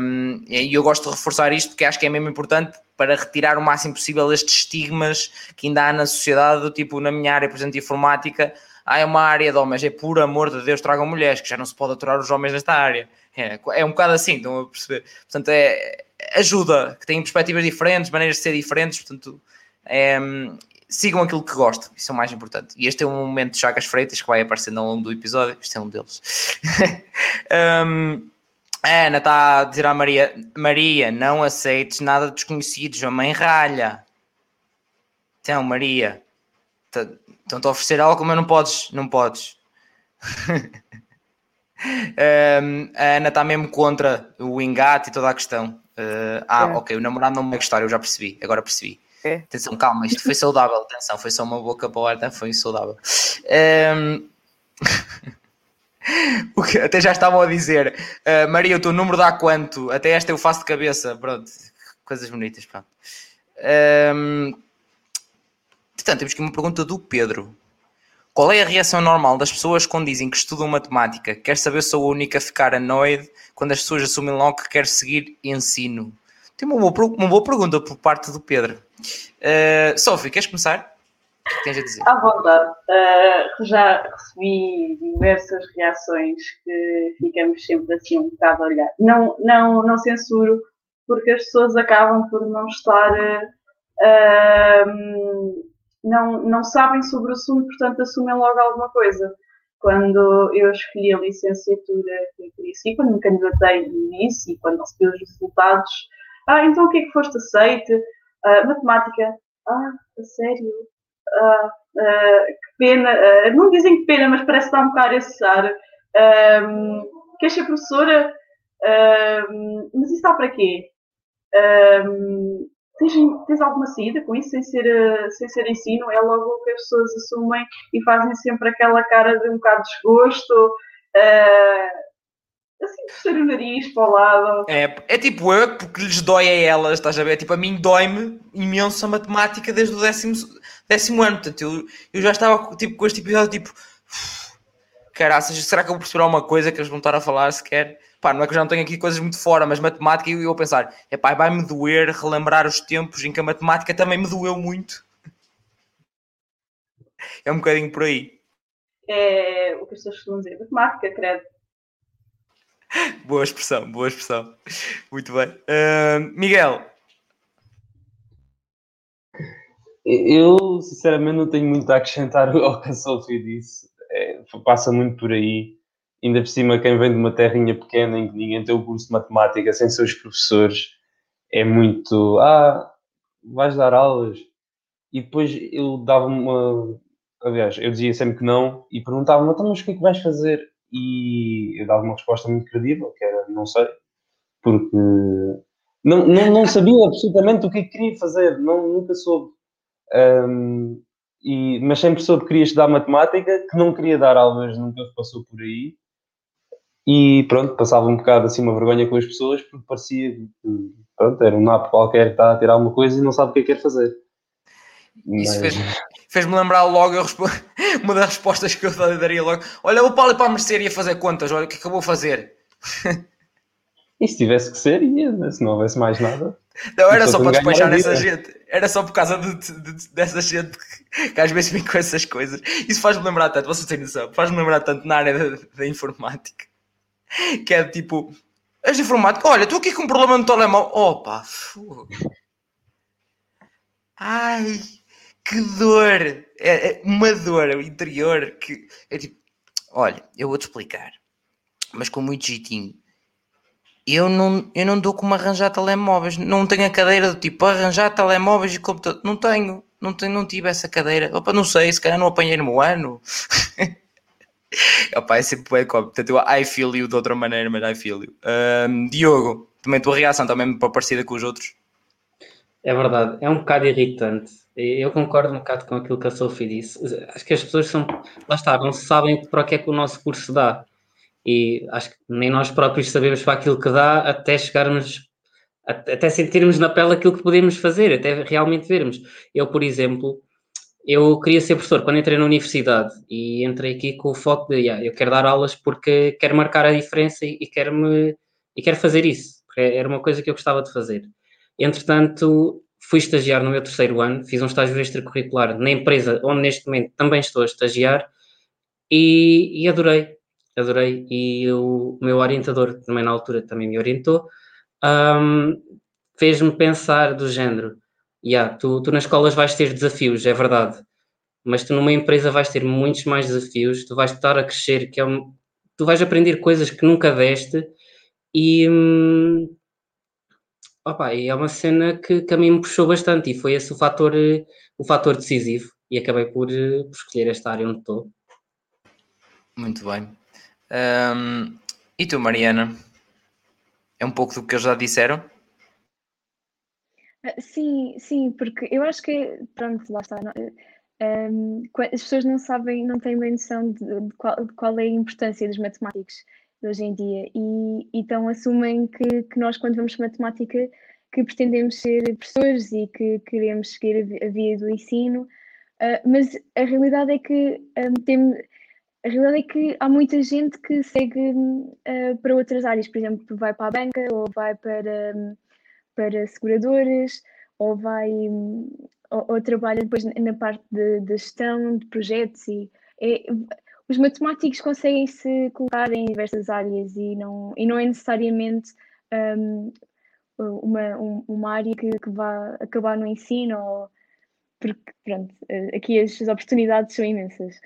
Um, e eu gosto de reforçar isto porque acho que é mesmo importante para retirar o máximo possível estes estigmas que ainda há na sociedade, do tipo, na minha área, por exemplo, de informática, há uma área de homens, é por amor de Deus, tragam mulheres, que já não se pode aturar os homens nesta área. É, é um bocado assim, estão a perceber? Portanto, é, ajuda, que têm perspectivas diferentes, maneiras de ser diferentes, portanto, é, sigam aquilo que gostam, isso é o mais importante. E este é um momento de Chagas Freitas que vai aparecendo ao longo do episódio, este é um deles. um, a Ana está a dizer à Maria: Maria, não aceites nada de desconhecidos, a mãe ralha. Então, Maria, estão-te a oferecer algo, mas não podes, não podes. um, a Ana está mesmo contra o engate e toda a questão. Uh, ah, é. ok, o namorado não me vai gostar, eu já percebi, agora percebi. É. Atenção, calma, isto foi saudável, atenção, foi só uma boca para o ar, foi saudável. Um... o que até já estavam a dizer, uh, Maria, o teu número dá quanto? Até esta eu faço de cabeça, pronto, coisas bonitas, pronto. Um... Portanto, temos aqui uma pergunta do Pedro. Qual é a reação normal das pessoas quando dizem que estudam matemática? Quer saber se sou a única a ficar annoyed quando as pessoas assumem logo que quer seguir ensino? Tem uma boa, uma boa pergunta por parte do Pedro. Uh, Sofia, queres começar? O que tens a dizer? À vontade. Uh, já recebi diversas reações que ficamos sempre assim um bocado a olhar. Não, não, não censuro, porque as pessoas acabam por não estar. Uh, não, não sabem sobre o assunto, portanto assumem logo alguma coisa. Quando eu escolhi a licenciatura que eu queria seguir, quando me candidatei nisso e quando recebi os resultados, ah, então o que é que foste aceite? Uh, matemática, ah, a sério? Ah, ah, que pena, ah, não dizem que pena, mas parece dá um bocado esse ar. Um, queres ser professora? Um, mas isso dá para quê? Um, tens, tens alguma saída com isso, sem ser, uh, sem ser ensino? É logo que as pessoas assumem e fazem sempre aquela cara de um bocado de desgosto, uh, assim, torcer o nariz para o lado. É, é tipo eu, porque lhes dói a elas, estás a ver? Tipo, a mim dói-me imenso a matemática desde o décimo, décimo ano, portanto, eu, eu já estava tipo, com este episódio, tipo, caraças, será que eu vou perceber alguma coisa que eles vão estar a falar sequer? Pá, não é que eu já não tenho aqui coisas muito fora, mas matemática, e eu, eu pensar, é pá, vai-me doer relembrar os tempos em que a matemática também me doeu muito. É um bocadinho por aí. É o que as pessoas costumam dizer, matemática, credo. Boa expressão, boa expressão. Muito bem. Uh, Miguel. Eu, sinceramente, não tenho muito a acrescentar ao que a Sofia disse. É, passa muito por aí ainda por cima, quem vem de uma terrinha pequena em que ninguém tem o curso de matemática sem seus professores, é muito. Ah, vais dar aulas. E depois eu dava uma. Aliás, eu dizia sempre que não e perguntava-me, então, mas o que é que vais fazer? E eu dava uma resposta muito credível, que era não sei, porque não, não, não sabia absolutamente o que, é que queria fazer, não, nunca soube. Um, e, mas sempre soube que queria estudar matemática, que não queria dar aulas, nunca passou por aí. E pronto, passava um bocado assim uma vergonha com as pessoas porque parecia que pronto, era um napo qualquer que está a tirar uma coisa e não sabe o que é que quer fazer. Isso Mas... fez-me lembrar logo uma das respostas que eu daria logo. Olha, o Paulo é para a mercearia fazer contas, olha o que é que eu vou fazer. E se tivesse que ser, ia, né? se não houvesse mais nada. Não, era só para despachar nessa gente. Era só por causa de, de, de, dessa gente que, que, às vezes vem com essas coisas. Isso faz-me lembrar tanto, vocês têm noção, faz-me lembrar tanto na área da, da informática que é tipo, és informático, olha, estou aqui com um problema no telemóvel. Opa. Ai, que dor! É, é uma dor o interior que é tipo, olha, eu vou-te explicar, mas com muito jeitinho. Eu não, eu não dou como arranjar telemóveis, não tenho a cadeira do tipo arranjar telemóveis e computador. Não tenho, não, tenho, não tive essa cadeira. Opa, não sei, se calhar não apanhei no ano. Opa, é sempre cómico. Portanto, eu I feel you de outra maneira, mas I feel you. Um, Diogo, também tua reação também é parecida com os outros? É verdade, é um bocado irritante. Eu concordo um bocado com aquilo que a Sophie disse. Acho que as pessoas são, lá está, não sabem para o que é que o nosso curso dá. E acho que nem nós próprios sabemos para aquilo que dá até chegarmos, até sentirmos na pele aquilo que podemos fazer, até realmente vermos. Eu, por exemplo, eu queria ser professor quando entrei na universidade e entrei aqui com o foco de yeah, eu quero dar aulas porque quero marcar a diferença e, e quero me e quero fazer isso, porque era uma coisa que eu gostava de fazer. Entretanto, fui estagiar no meu terceiro ano, fiz um estágio extracurricular na empresa onde neste momento também estou a estagiar e, e adorei, adorei. E o meu orientador também na altura também me orientou, um, fez-me pensar do género yeah, tu, tu nas escolas vais ter desafios, é verdade, mas tu numa empresa vais ter muitos mais desafios, tu vais estar a crescer, que é um, tu vais aprender coisas que nunca deste e, hum, opa, e é uma cena que, que a mim me puxou bastante e foi esse o fator, o fator decisivo e acabei por, por escolher esta área onde estou. Muito bem. Um, e tu, Mariana? É um pouco do que eles já disseram? Ah, sim, sim, porque eu acho que, pronto, lá está. Não, um, as pessoas não sabem, não têm bem noção de, de, qual, de, qual, é a importância dos matemáticos hoje em dia e, então assumem que, que, nós, quando vamos matemática, que pretendemos ser professores e que queremos seguir a via do ensino, uh, mas a realidade é que um, tem, a realidade é que há muita gente que segue uh, para outras áreas, por exemplo, vai para a banca ou vai para. Um, para seguradoras ou vai ou, ou trabalha depois na parte de, de, gestão de projetos e é, os matemáticos conseguem se colocar em diversas áreas e não, e não é necessariamente um, uma, uma área que, que vá acabar no ensino ou, porque pronto, aqui as oportunidades são imensas.